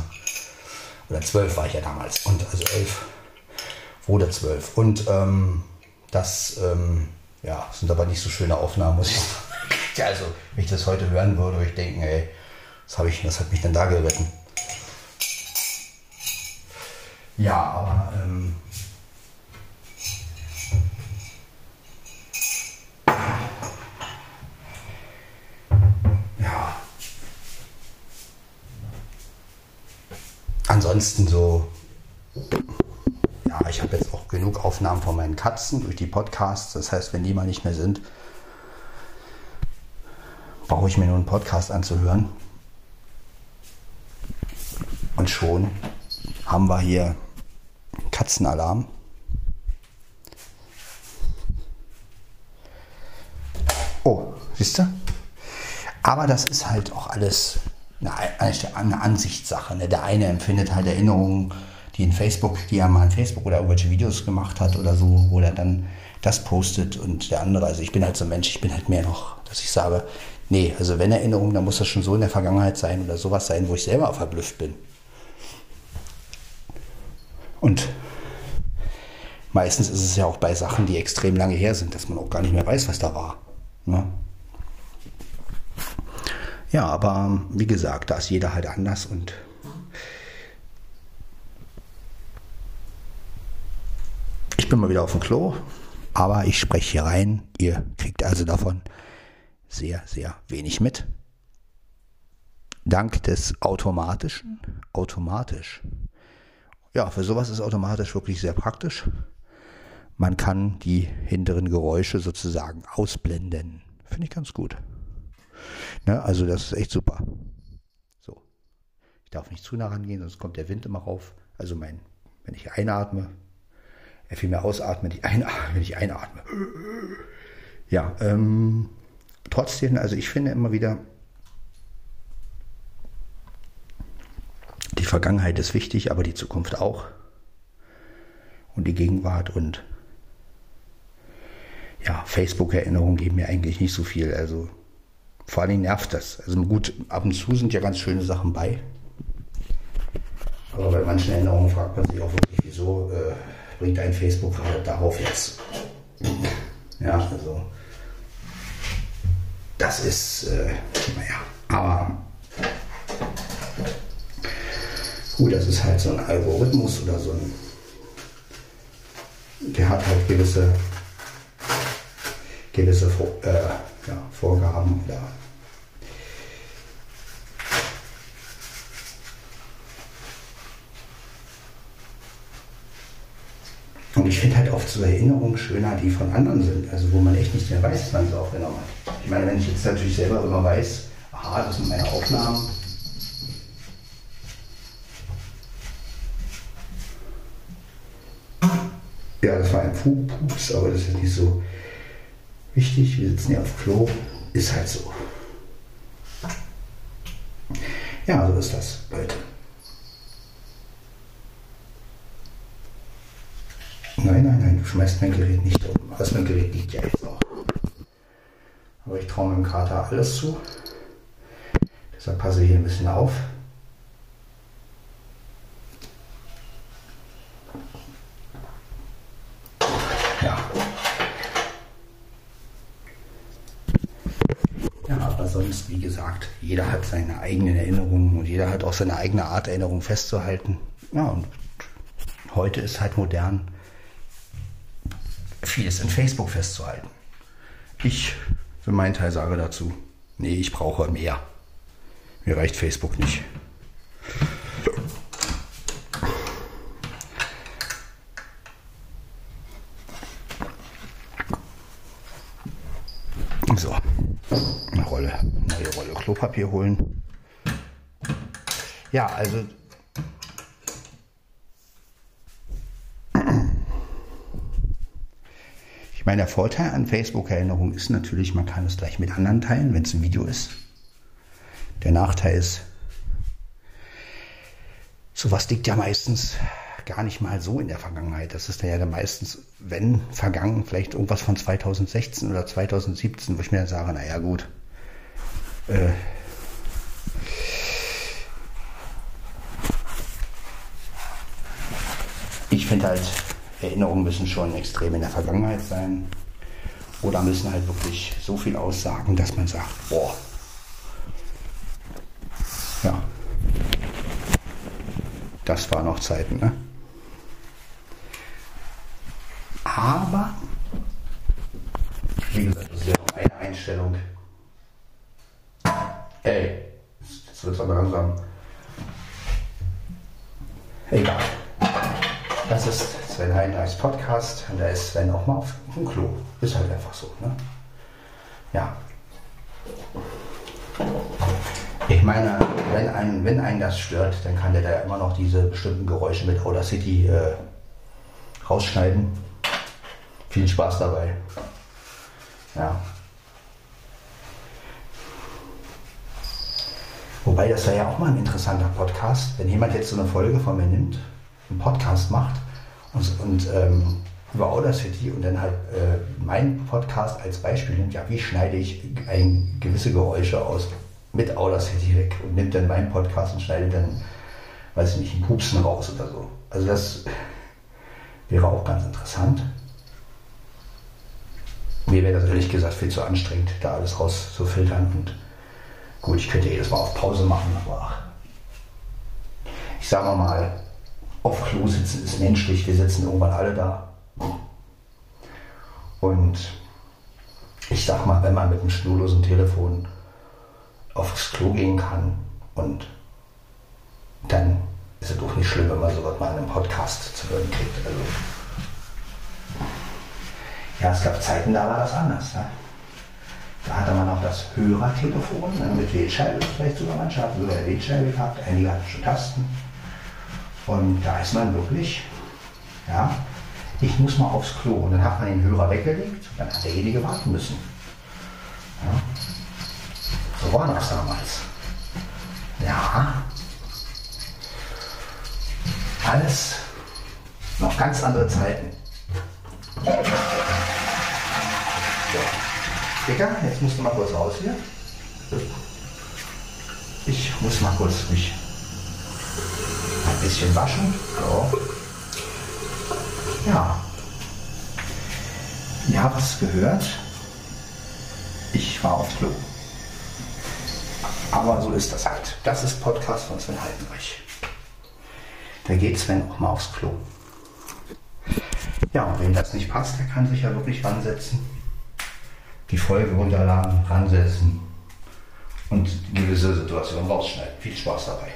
Speaker 1: Oder 12 war ich ja damals und also 11 oder 12. Und ähm, das ähm, ja, sind aber nicht so schöne Aufnahmen, muss ich sagen. Ja, also, wenn ich das heute hören würde, würde ich denken, ey, was, habe ich, was hat mich denn da geritten? Ja, aber ähm, ansonsten so, ja, ich habe jetzt auch genug Aufnahmen von meinen Katzen durch die Podcasts. Das heißt, wenn die mal nicht mehr sind, brauche ich mir nur einen Podcast anzuhören. Und schon haben wir hier Katzenalarm. Oh, siehst du? Aber das ist halt auch alles eine, eine Ansichtssache. Ne? Der eine empfindet halt Erinnerungen, die in Facebook, die er mal in Facebook oder irgendwelche Videos gemacht hat oder so, wo er dann das postet und der andere, also ich bin halt so ein Mensch, ich bin halt mehr noch, dass ich sage, nee, also wenn Erinnerung, dann muss das schon so in der Vergangenheit sein oder sowas sein, wo ich selber verblüfft bin. Und meistens ist es ja auch bei Sachen, die extrem lange her sind, dass man auch gar nicht mehr weiß, was da war. Ne? Ja, aber ähm, wie gesagt, da ist jeder halt anders und ich bin mal wieder auf dem Klo, aber ich spreche hier rein. Ihr kriegt also davon sehr, sehr wenig mit. Dank des automatischen, automatisch. Ja, für sowas ist automatisch wirklich sehr praktisch. Man kann die hinteren Geräusche sozusagen ausblenden. Finde ich ganz gut. Ne? Also das ist echt super. So. Ich darf nicht zu nah rangehen, sonst kommt der Wind immer rauf. Also mein, wenn ich einatme, er viel mehr ausatme, wenn ich einatme, wenn ich einatme. Ja, ähm, trotzdem, also ich finde immer wieder, die Vergangenheit ist wichtig, aber die Zukunft auch. Und die Gegenwart und ja, Facebook-Erinnerungen geben mir eigentlich nicht so viel. Also vor allem nervt das. Also gut, ab und zu sind ja ganz schöne Sachen bei. Aber bei manchen Erinnerungen fragt man sich auch wirklich, wieso äh, bringt ein Facebook halt darauf jetzt? Ja, also das ist, äh, naja, aber gut, das ist halt so ein Algorithmus oder so ein, der hat halt gewisse, gewisse äh, ja, Vorgaben oder Und ich finde halt oft so Erinnerungen schöner, die von anderen sind, also wo man echt nicht mehr weiß, was man so aufgenommen hat. Ich meine, wenn ich jetzt natürlich selber immer weiß, aha, das sind meine Aufnahmen. Ja, das war ein Pups, aber das ist nicht so wichtig. Wir sitzen hier auf Klo, ist halt so. Ja, so ist das, Leute. Nein, nein, nein, du schmeißt mein Gerät nicht um. Also mein Gerät liegt ja jetzt auch. Aber ich traue meinem Kater alles zu. Deshalb passe ich hier ein bisschen auf. Ja. Wie gesagt, jeder hat seine eigenen Erinnerungen und jeder hat auch seine eigene Art, Erinnerungen festzuhalten. Ja, und heute ist halt modern, vieles in Facebook festzuhalten. Ich für meinen Teil sage dazu, nee, ich brauche mehr. Mir reicht Facebook nicht. So, eine Rolle, Klopapier holen. Ja, also ich meine, der Vorteil an Facebook-Erinnerungen ist natürlich, man kann es gleich mit anderen teilen, wenn es ein Video ist. Der Nachteil ist, sowas liegt ja meistens gar nicht mal so in der Vergangenheit. Das ist ja dann meistens, wenn vergangen, vielleicht irgendwas von 2016 oder 2017, wo ich mir dann sage, naja gut, äh, ich finde halt, Erinnerungen müssen schon extrem in der Vergangenheit sein. Oder müssen halt wirklich so viel aussagen, dass man sagt, boah, ja, das waren noch Zeiten, ne? Aber, wie gesagt, das ist ja noch eine Einstellung. Ey, jetzt wird es aber langsam. Egal. Das ist Sven Heinrichs Podcast und da ist Sven auch mal auf dem Klo. Ist halt einfach so, ne? Ja. Ich meine, wenn einen, wenn einen das stört, dann kann der da immer noch diese bestimmten Geräusche mit Audacity äh, rausschneiden. Viel Spaß dabei. Ja. Wobei das wäre ja auch mal ein interessanter Podcast, wenn jemand jetzt so eine Folge von mir nimmt, einen Podcast macht und, und ähm, über Audacity und dann halt äh, meinen Podcast als Beispiel nimmt, ja, wie schneide ich ein, gewisse Geräusche aus mit Audacity weg und nimmt dann meinen Podcast und schneidet dann, weiß ich nicht, einen Pupsen raus oder so. Also das wäre auch ganz interessant. Mir wäre das ehrlich gesagt viel zu anstrengend, da alles rauszufiltern. Und gut, ich könnte jedes Mal auf Pause machen, aber ich sage mal, auf Klo sitzen ist menschlich. Wir sitzen irgendwann alle da. Und ich sag mal, wenn man mit einem schnurlosen Telefon aufs Klo gehen kann und dann ist es doch nicht schlimm, wenn man sowas mal in einem Podcast zu hören kriegt. Also, ja, es gab Zeiten, da war das anders. Ne? Da hatte man auch das Hörertelefon ne, mit Wählscheibe, vielleicht sogar manche hatten sogar eine Wählscheibe gehabt, einige hatten schon Tasten. Und da ist man wirklich, ja, ich muss mal aufs Klo. Und dann hat man den Hörer weggelegt dann hat derjenige warten müssen. Ja. So war das damals. Ja. Alles noch ganz andere Zeiten. Dicker, jetzt musst du mal kurz raus hier. Ich muss mal kurz mich ein bisschen waschen. So. Ja. Ihr habt es gehört. Ich war auf Klo. Aber so ist das halt. Das ist Podcast von Sven Heidenreich. Da geht Sven auch mal aufs Klo. Ja, und wenn das nicht passt, der kann sich ja wirklich ransetzen die Folge runterladen, ransetzen und gewisse Situationen rausschneiden. Viel Spaß dabei.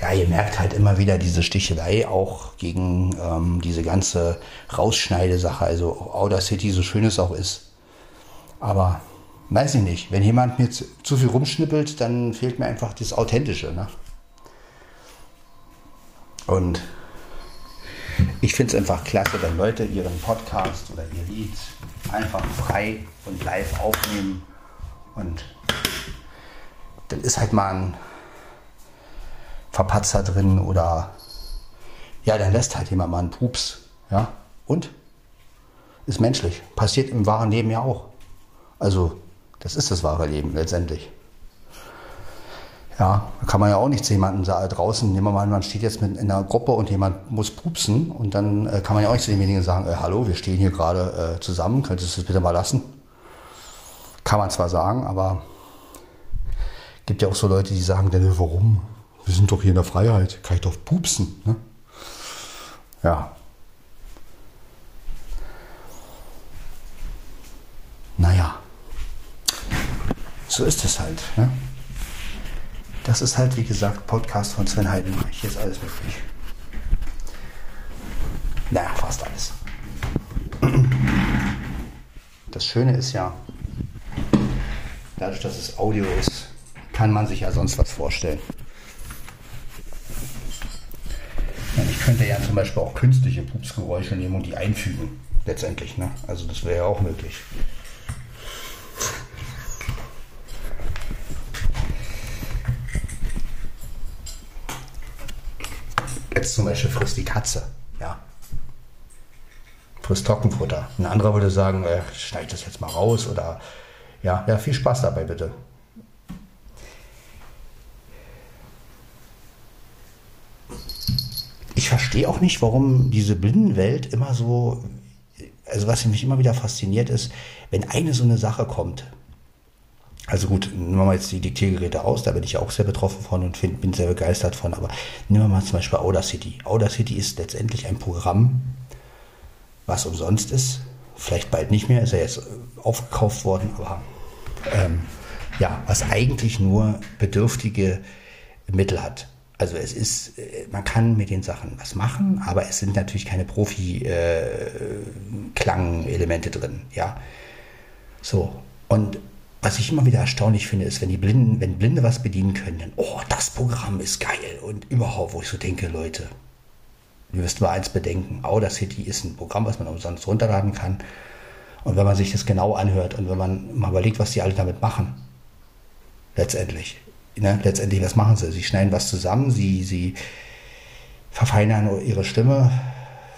Speaker 1: Ja, ihr merkt halt immer wieder diese Stichelei auch gegen ähm, diese ganze Rausschneidesache. Also Audacity, so schön es auch ist. Aber weiß ich nicht, wenn jemand mir zu, zu viel rumschnippelt, dann fehlt mir einfach das Authentische. Ne? Und ich finde es einfach klasse, wenn Leute ihren Podcast oder ihr Lied einfach frei und live aufnehmen. Und dann ist halt mal ein Verpatzer drin oder ja, dann lässt halt jemand mal einen Pups. Ja, und? Ist menschlich. Passiert im wahren Leben ja auch. Also, das ist das wahre Leben letztendlich. Ja, da kann man ja auch nicht jemanden draußen, nehmen wir mal an, man steht jetzt mit in einer Gruppe und jemand muss pupsen und dann äh, kann man ja auch nicht zu demjenigen sagen, äh, hallo, wir stehen hier gerade äh, zusammen, könntest du das bitte mal lassen? Kann man zwar sagen, aber gibt ja auch so Leute, die sagen, denn warum? Wir sind doch hier in der Freiheit, kann ich doch pupsen. Ne? Ja. Naja, so ist es halt. Ne? Das ist halt, wie gesagt, Podcast von Sven Heidenreich. Hier ist alles möglich. Naja, fast alles. Das Schöne ist ja, dadurch, dass es Audio ist, kann man sich ja sonst was vorstellen. Ich könnte ja zum Beispiel auch künstliche Pupsgeräusche nehmen und die einfügen, letztendlich. Ne? Also das wäre ja auch möglich. Jetzt zum Beispiel frisst die Katze. Ja. Frisst Trockenfutter. Ein anderer würde sagen, äh, schneid das jetzt mal raus oder ja, ja, viel Spaß dabei bitte. Ich verstehe auch nicht, warum diese Blindenwelt immer so, also was mich immer wieder fasziniert ist, wenn eine so eine Sache kommt, also gut, nehmen wir mal jetzt die Diktiergeräte aus, da bin ich auch sehr betroffen von und find, bin sehr begeistert von, aber nehmen wir mal zum Beispiel Audacity. Audacity ist letztendlich ein Programm, was umsonst ist. Vielleicht bald nicht mehr, ist ja jetzt aufgekauft worden, aber ähm, ja, was eigentlich nur bedürftige Mittel hat. Also es ist, äh, man kann mit den Sachen was machen, aber es sind natürlich keine Profi-Klangelemente äh, drin, ja. So. Und was ich immer wieder erstaunlich finde, ist, wenn die Blinden, wenn Blinde was bedienen können, dann, oh, das Programm ist geil und überhaupt, wo ich so denke, Leute, ihr müsst mal eins bedenken, Audacity ist ein Programm, was man umsonst runterladen kann. Und wenn man sich das genau anhört und wenn man mal überlegt, was die alle damit machen, letztendlich, ne, letztendlich, was machen sie? Sie schneiden was zusammen, sie, sie verfeinern ihre Stimme,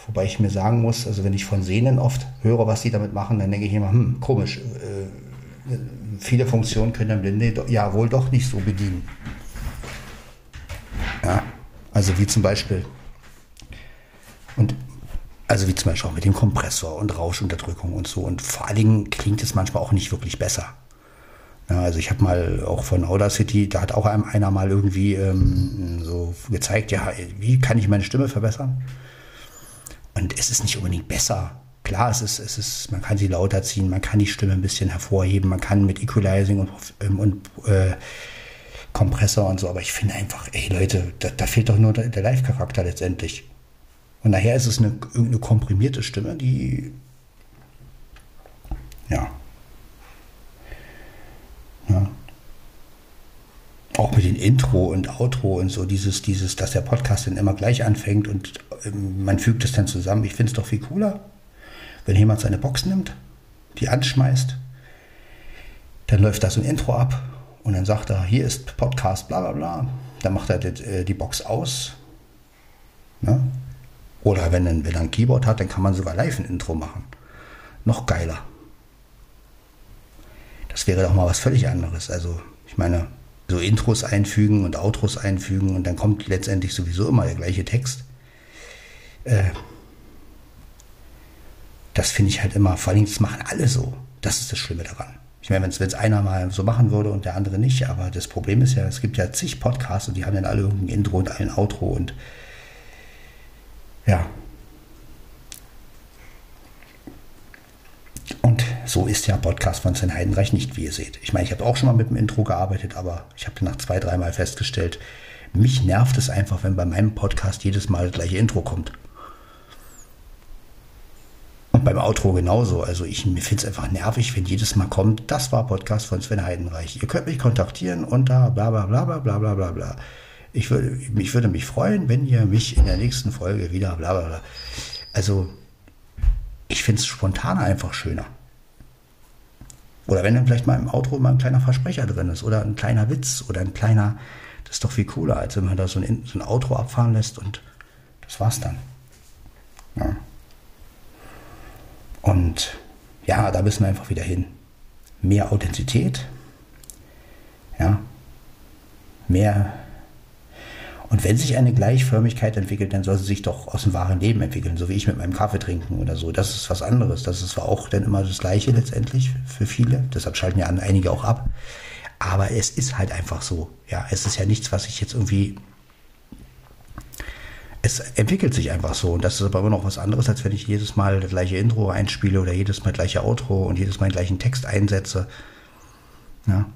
Speaker 1: wobei ich mir sagen muss, also wenn ich von Sehnen oft höre, was sie damit machen, dann denke ich immer, hm, komisch, äh, viele Funktionen können Blinde ja wohl doch nicht so bedienen. Ja, also wie zum Beispiel, und also wie zum Beispiel auch mit dem Kompressor und Rauschunterdrückung und so. Und vor allen Dingen klingt es manchmal auch nicht wirklich besser. Ja, also ich habe mal auch von Audacity, da hat auch einer mal irgendwie ähm, so gezeigt, ja, wie kann ich meine Stimme verbessern? Und es ist nicht unbedingt besser, klar, es ist, es ist, man kann sie lauter ziehen, man kann die Stimme ein bisschen hervorheben, man kann mit Equalizing und, ähm, und äh, Kompressor und so, aber ich finde einfach, ey Leute, da, da fehlt doch nur der, der Live-Charakter letztendlich. Und nachher ist es eine, eine komprimierte Stimme, die ja. ja. Auch mit den Intro und Outro und so, dieses, dieses, dass der Podcast dann immer gleich anfängt und ähm, man fügt es dann zusammen. Ich finde es doch viel cooler. Wenn jemand seine Box nimmt, die anschmeißt, dann läuft da so ein Intro ab und dann sagt er, hier ist Podcast, bla bla bla. Dann macht er die, äh, Box aus. Ne? Oder wenn, wenn er ein Keyboard hat, dann kann man sogar live ein Intro machen. Noch geiler. Das wäre doch mal was völlig anderes. Also, ich meine, so Intros einfügen und Outros einfügen und dann kommt letztendlich sowieso immer der gleiche Text. Äh, das finde ich halt immer, vor allem, das machen alle so. Das ist das Schlimme daran. Ich meine, wenn es einer mal so machen würde und der andere nicht, aber das Problem ist ja, es gibt ja zig Podcasts und die haben dann alle irgendein Intro und ein Outro und ja. Und so ist ja Podcast von Sven Heidenreich nicht, wie ihr seht. Ich meine, ich habe auch schon mal mit dem Intro gearbeitet, aber ich habe nach zwei, dreimal festgestellt, mich nervt es einfach, wenn bei meinem Podcast jedes Mal das gleiche Intro kommt. Und beim Outro genauso. Also ich finde es einfach nervig, wenn jedes Mal kommt, das war Podcast von Sven Heidenreich. Ihr könnt mich kontaktieren unter bla bla bla bla bla bla bla bla. Ich würde, ich würde mich freuen, wenn ihr mich in der nächsten Folge wieder bla bla bla. Also ich finde es spontan einfach schöner. Oder wenn dann vielleicht mal im Outro mal ein kleiner Versprecher drin ist oder ein kleiner Witz oder ein kleiner, das ist doch viel cooler, als wenn man da so ein, so ein Outro abfahren lässt und das war's dann. Ja. Und ja, da müssen wir einfach wieder hin. Mehr Authentizität, ja, mehr. Und wenn sich eine Gleichförmigkeit entwickelt, dann soll sie sich doch aus dem wahren Leben entwickeln, so wie ich mit meinem Kaffee trinken oder so. Das ist was anderes. Das ist auch dann immer das Gleiche letztendlich für viele. Deshalb schalten ja einige auch ab. Aber es ist halt einfach so. Ja, es ist ja nichts, was ich jetzt irgendwie es entwickelt sich einfach so. Und das ist aber immer noch was anderes, als wenn ich jedes Mal das gleiche Intro einspiele oder jedes Mal das gleiche Outro und jedes Mal den gleichen Text einsetze. Ja,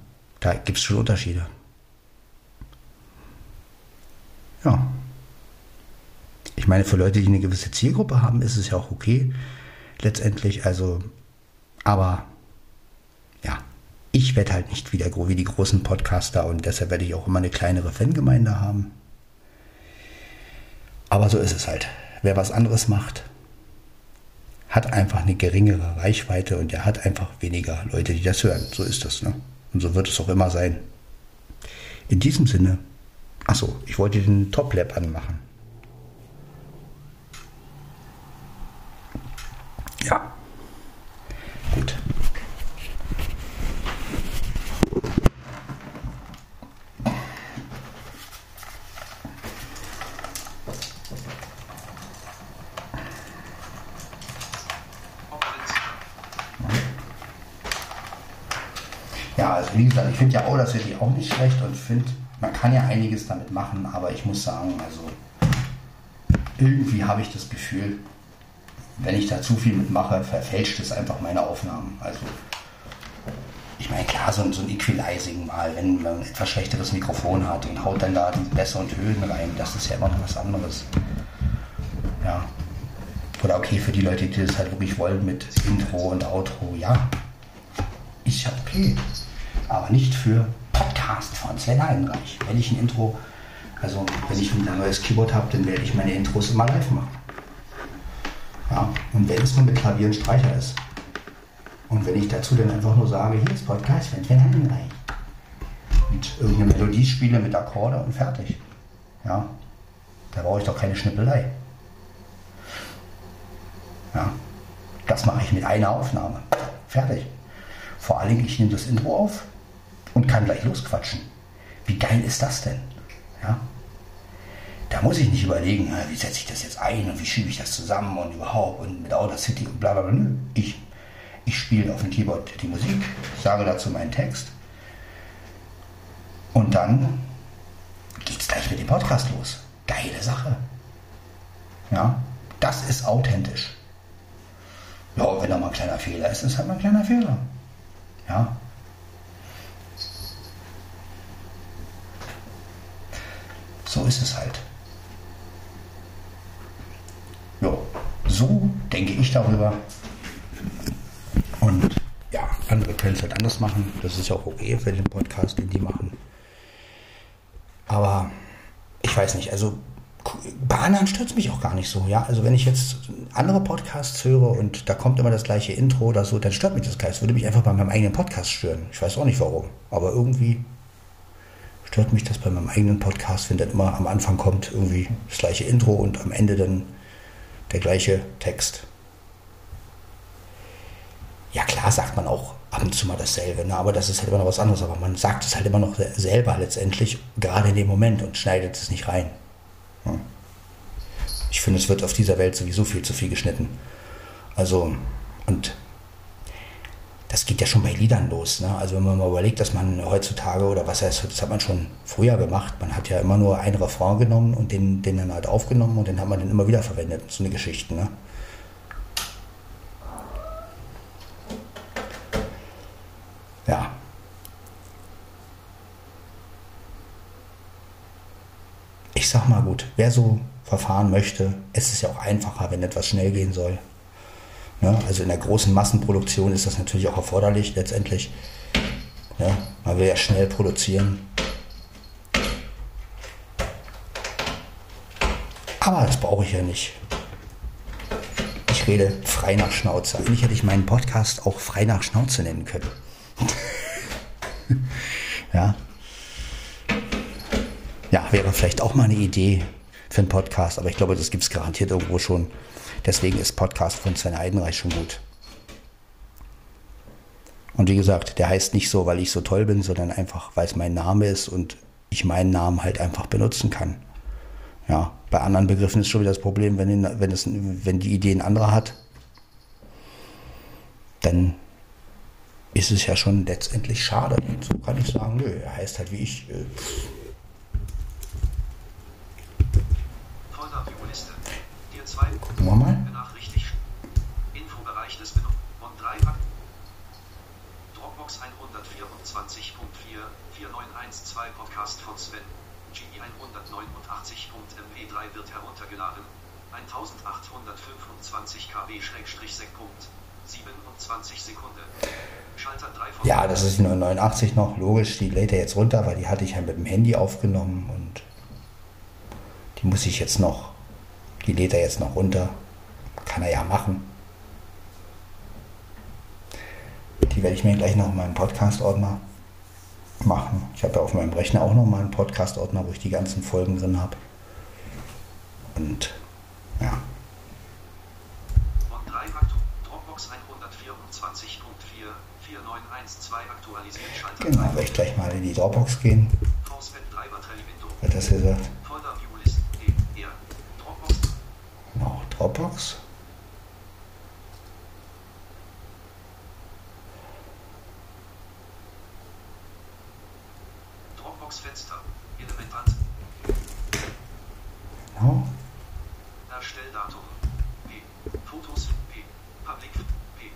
Speaker 1: da gibt es schon Unterschiede. Ja. Ich meine, für Leute, die eine gewisse Zielgruppe haben, ist es ja auch okay. Letztendlich, also, aber ja, ich werde halt nicht wieder wie die großen Podcaster und deshalb werde ich auch immer eine kleinere Fangemeinde haben. Aber so ist es halt. Wer was anderes macht, hat einfach eine geringere Reichweite und er hat einfach weniger Leute, die das hören. So ist das. Ne? Und so wird es auch immer sein. In diesem Sinne, achso, ich wollte den Top Lab anmachen. Ja. Ja, also wie gesagt, ich finde ja Audacity auch nicht schlecht und finde, man kann ja einiges damit machen, aber ich muss sagen, also irgendwie habe ich das Gefühl, wenn ich da zu viel mitmache, verfälscht es einfach meine Aufnahmen. Also ich meine, klar, so, so ein Equalizing mal, wenn man ein etwas schlechteres Mikrofon hat und haut dann da die Bässe und Höhen rein, das ist ja immer noch was anderes. Ja. Oder okay, für die Leute, die das halt wirklich wollen mit Intro und Outro, ja. Ist ja okay aber nicht für Podcast von Sven Heidenreich. Wenn ich ein Intro, also wenn ich ein neues Keyboard habe, dann werde ich meine Intros immer live machen. Ja, und wenn es nur mit Klavier und Streicher ist. Und wenn ich dazu dann einfach nur sage, hier ist Podcast von Sven Heidenreich. Und irgendeine Melodie spiele mit Akkorde und fertig. Ja, da brauche ich doch keine Schnippelei. Ja, das mache ich mit einer Aufnahme. Fertig. Vor allen Dingen, ich nehme das Intro auf, und kann gleich losquatschen. Wie geil ist das denn? Ja? Da muss ich nicht überlegen, wie setze ich das jetzt ein und wie schiebe ich das zusammen und überhaupt und mit Audacity und bla bla bla. Ich, ich spiele auf dem Keyboard die Musik, sage dazu meinen Text und dann geht es gleich mit dem Podcast los. Geile Sache. Ja, das ist authentisch. Ja, wenn da mal ein kleiner Fehler ist, ist halt mal ein kleiner Fehler. Ja, So ist es halt. Ja, so denke ich darüber. Und ja, andere können es halt anders machen. Das ist ja auch okay für den Podcast, den die machen. Aber ich weiß nicht, also bei anderen stört es mich auch gar nicht so. Ja, also wenn ich jetzt andere Podcasts höre und da kommt immer das gleiche Intro oder so, dann stört mich das gar nicht. Das würde mich einfach bei meinem eigenen Podcast stören. Ich weiß auch nicht warum. Aber irgendwie stört mich das bei meinem eigenen Podcast, wenn dann immer am Anfang kommt irgendwie das gleiche Intro und am Ende dann der gleiche Text. Ja klar sagt man auch ab und zu mal dasselbe, ne? aber das ist halt immer noch was anderes. Aber man sagt es halt immer noch selber letztendlich, gerade in dem Moment und schneidet es nicht rein. Hm. Ich finde, es wird auf dieser Welt sowieso viel zu viel geschnitten. Also, und das geht ja schon bei Liedern los. Ne? Also wenn man mal überlegt, dass man heutzutage oder was heißt, das hat man schon früher gemacht. Man hat ja immer nur einen Refrain genommen und den, den dann halt aufgenommen und den hat man dann immer wieder verwendet. So eine Geschichte. Ne? Ja. Ich sag mal gut, wer so verfahren möchte, es ist ja auch einfacher, wenn etwas schnell gehen soll. Ja, also in der großen Massenproduktion ist das natürlich auch erforderlich letztendlich. Ja, man will ja schnell produzieren. Aber das brauche ich ja nicht. Ich rede frei nach Schnauze. Eigentlich hätte ich meinen Podcast auch frei nach Schnauze nennen können. ja. Ja, wäre vielleicht auch mal eine Idee für einen Podcast, aber ich glaube, das gibt es garantiert irgendwo schon. Deswegen ist Podcast von Sven Heidenreich schon gut. Und wie gesagt, der heißt nicht so, weil ich so toll bin, sondern einfach, weil es mein Name ist und ich meinen Namen halt einfach benutzen kann. Ja, bei anderen Begriffen ist schon wieder das Problem, wenn, wenn, es, wenn die Idee ein anderer hat, dann ist es ja schon letztendlich schade. Und so kann ich sagen, nö, er heißt halt wie ich. Äh, Gucken wir mal. Infobereich des und 3 Dropbox 124.4 4912 Podcast von Sven. GE 189.mp3 wird heruntergeladen. 1825 kb-sec. 27 Sekunden. Schalter 3 von Ja, das ist nur 89 noch. Logisch, die lädt er jetzt runter, weil die hatte ich ja mit dem Handy aufgenommen und die muss ich jetzt noch, die lädt er jetzt noch runter. Kann er ja machen. Die werde ich mir gleich noch in meinen Podcast-Ordner machen. Ich habe ja auf meinem Rechner auch noch mal einen Podcast-Ordner, wo ich die ganzen Folgen drin habe. Und ja. Genau, werde ich gleich mal in die Dropbox gehen. Hat das gesagt? Genau, Dropbox. Dropbox-Fenster. Element an. Genau. Erstelldatum. P. Fotos. P. Public. P.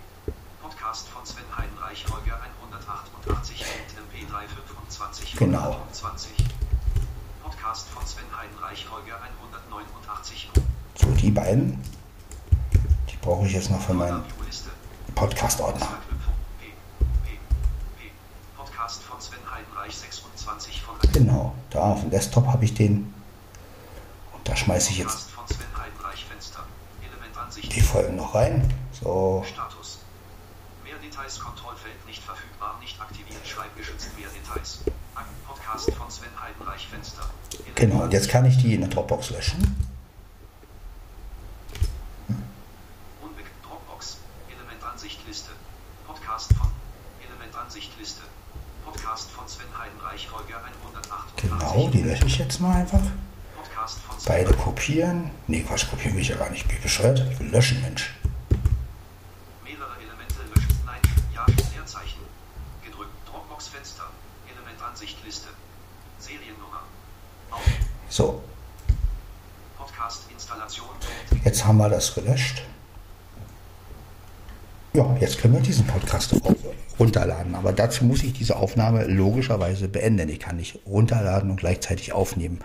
Speaker 1: Podcast von Sven Heinreich Holger 188 MP3 25 genau. 20. Podcast von Sven Heinreich Holger 189. So, die beiden. Die brauche ich jetzt noch für meinen Podcast-Ordner. Genau, da auf dem Desktop habe ich den. Und da schmeiße ich jetzt die Folgen noch rein. So. Status. Mehr Details, Kontrollfeld nicht verfügbar, nicht aktiviert, schreibgeschützt, mehr Details. Podcast von Sven Heidenreich Fenster. Genau, und jetzt kann ich die in der Dropbox löschen. Dropbox, Elementansichtliste. Podcast von Elementansichtliste. Podcast von Sven Heidenreich, Folge 188. Genau, die lösche ich jetzt mal einfach. Beide kopieren. Nee, Quatsch, kopieren will ich ja gar nicht. Bin ich bescheuert? Ich will löschen, Mensch. Mehrere Elemente löschen. Nein, ja, Leerzeichen. Gedrückt. Dropbox-Fenster. Elementansichtliste. Seriennummer. Auf. So. Podcast-Installation. Jetzt haben wir das gelöscht. Ja, jetzt können wir diesen Podcast runterladen. Aber dazu muss ich diese Aufnahme logischerweise beenden. Ich kann nicht runterladen und gleichzeitig aufnehmen.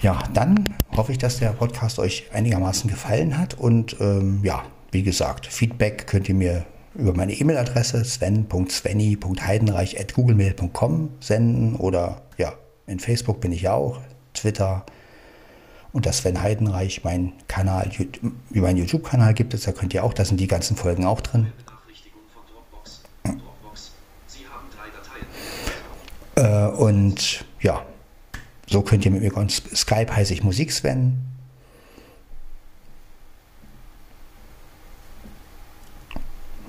Speaker 1: Ja, dann hoffe ich, dass der Podcast euch einigermaßen gefallen hat. Und ähm, ja, wie gesagt, Feedback könnt ihr mir über meine E-Mail-Adresse sven.svenny.heidenreich.googlemail.com senden oder ja, in Facebook bin ich ja auch, Twitter, und das Sven Heidenreich, mein Kanal, meinen YouTube-Kanal gibt es, da könnt ihr auch, da sind die ganzen Folgen auch drin. Äh, und ja, so könnt ihr mit mir kommen. Skype heiße ich Musik Sven.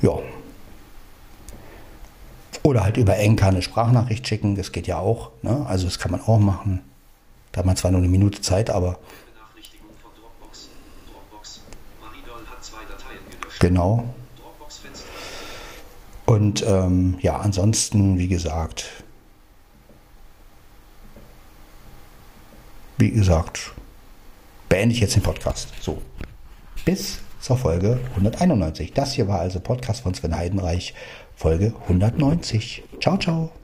Speaker 1: Ja. Oder halt über Enka eine Sprachnachricht schicken, das geht ja auch. Ne? Also das kann man auch machen. Da hat man zwar nur eine Minute Zeit, aber. Genau. Und ähm, ja, ansonsten, wie gesagt, wie gesagt, beende ich jetzt den Podcast. So, bis zur Folge 191. Das hier war also Podcast von Sven Heidenreich, Folge 190. Ciao, ciao.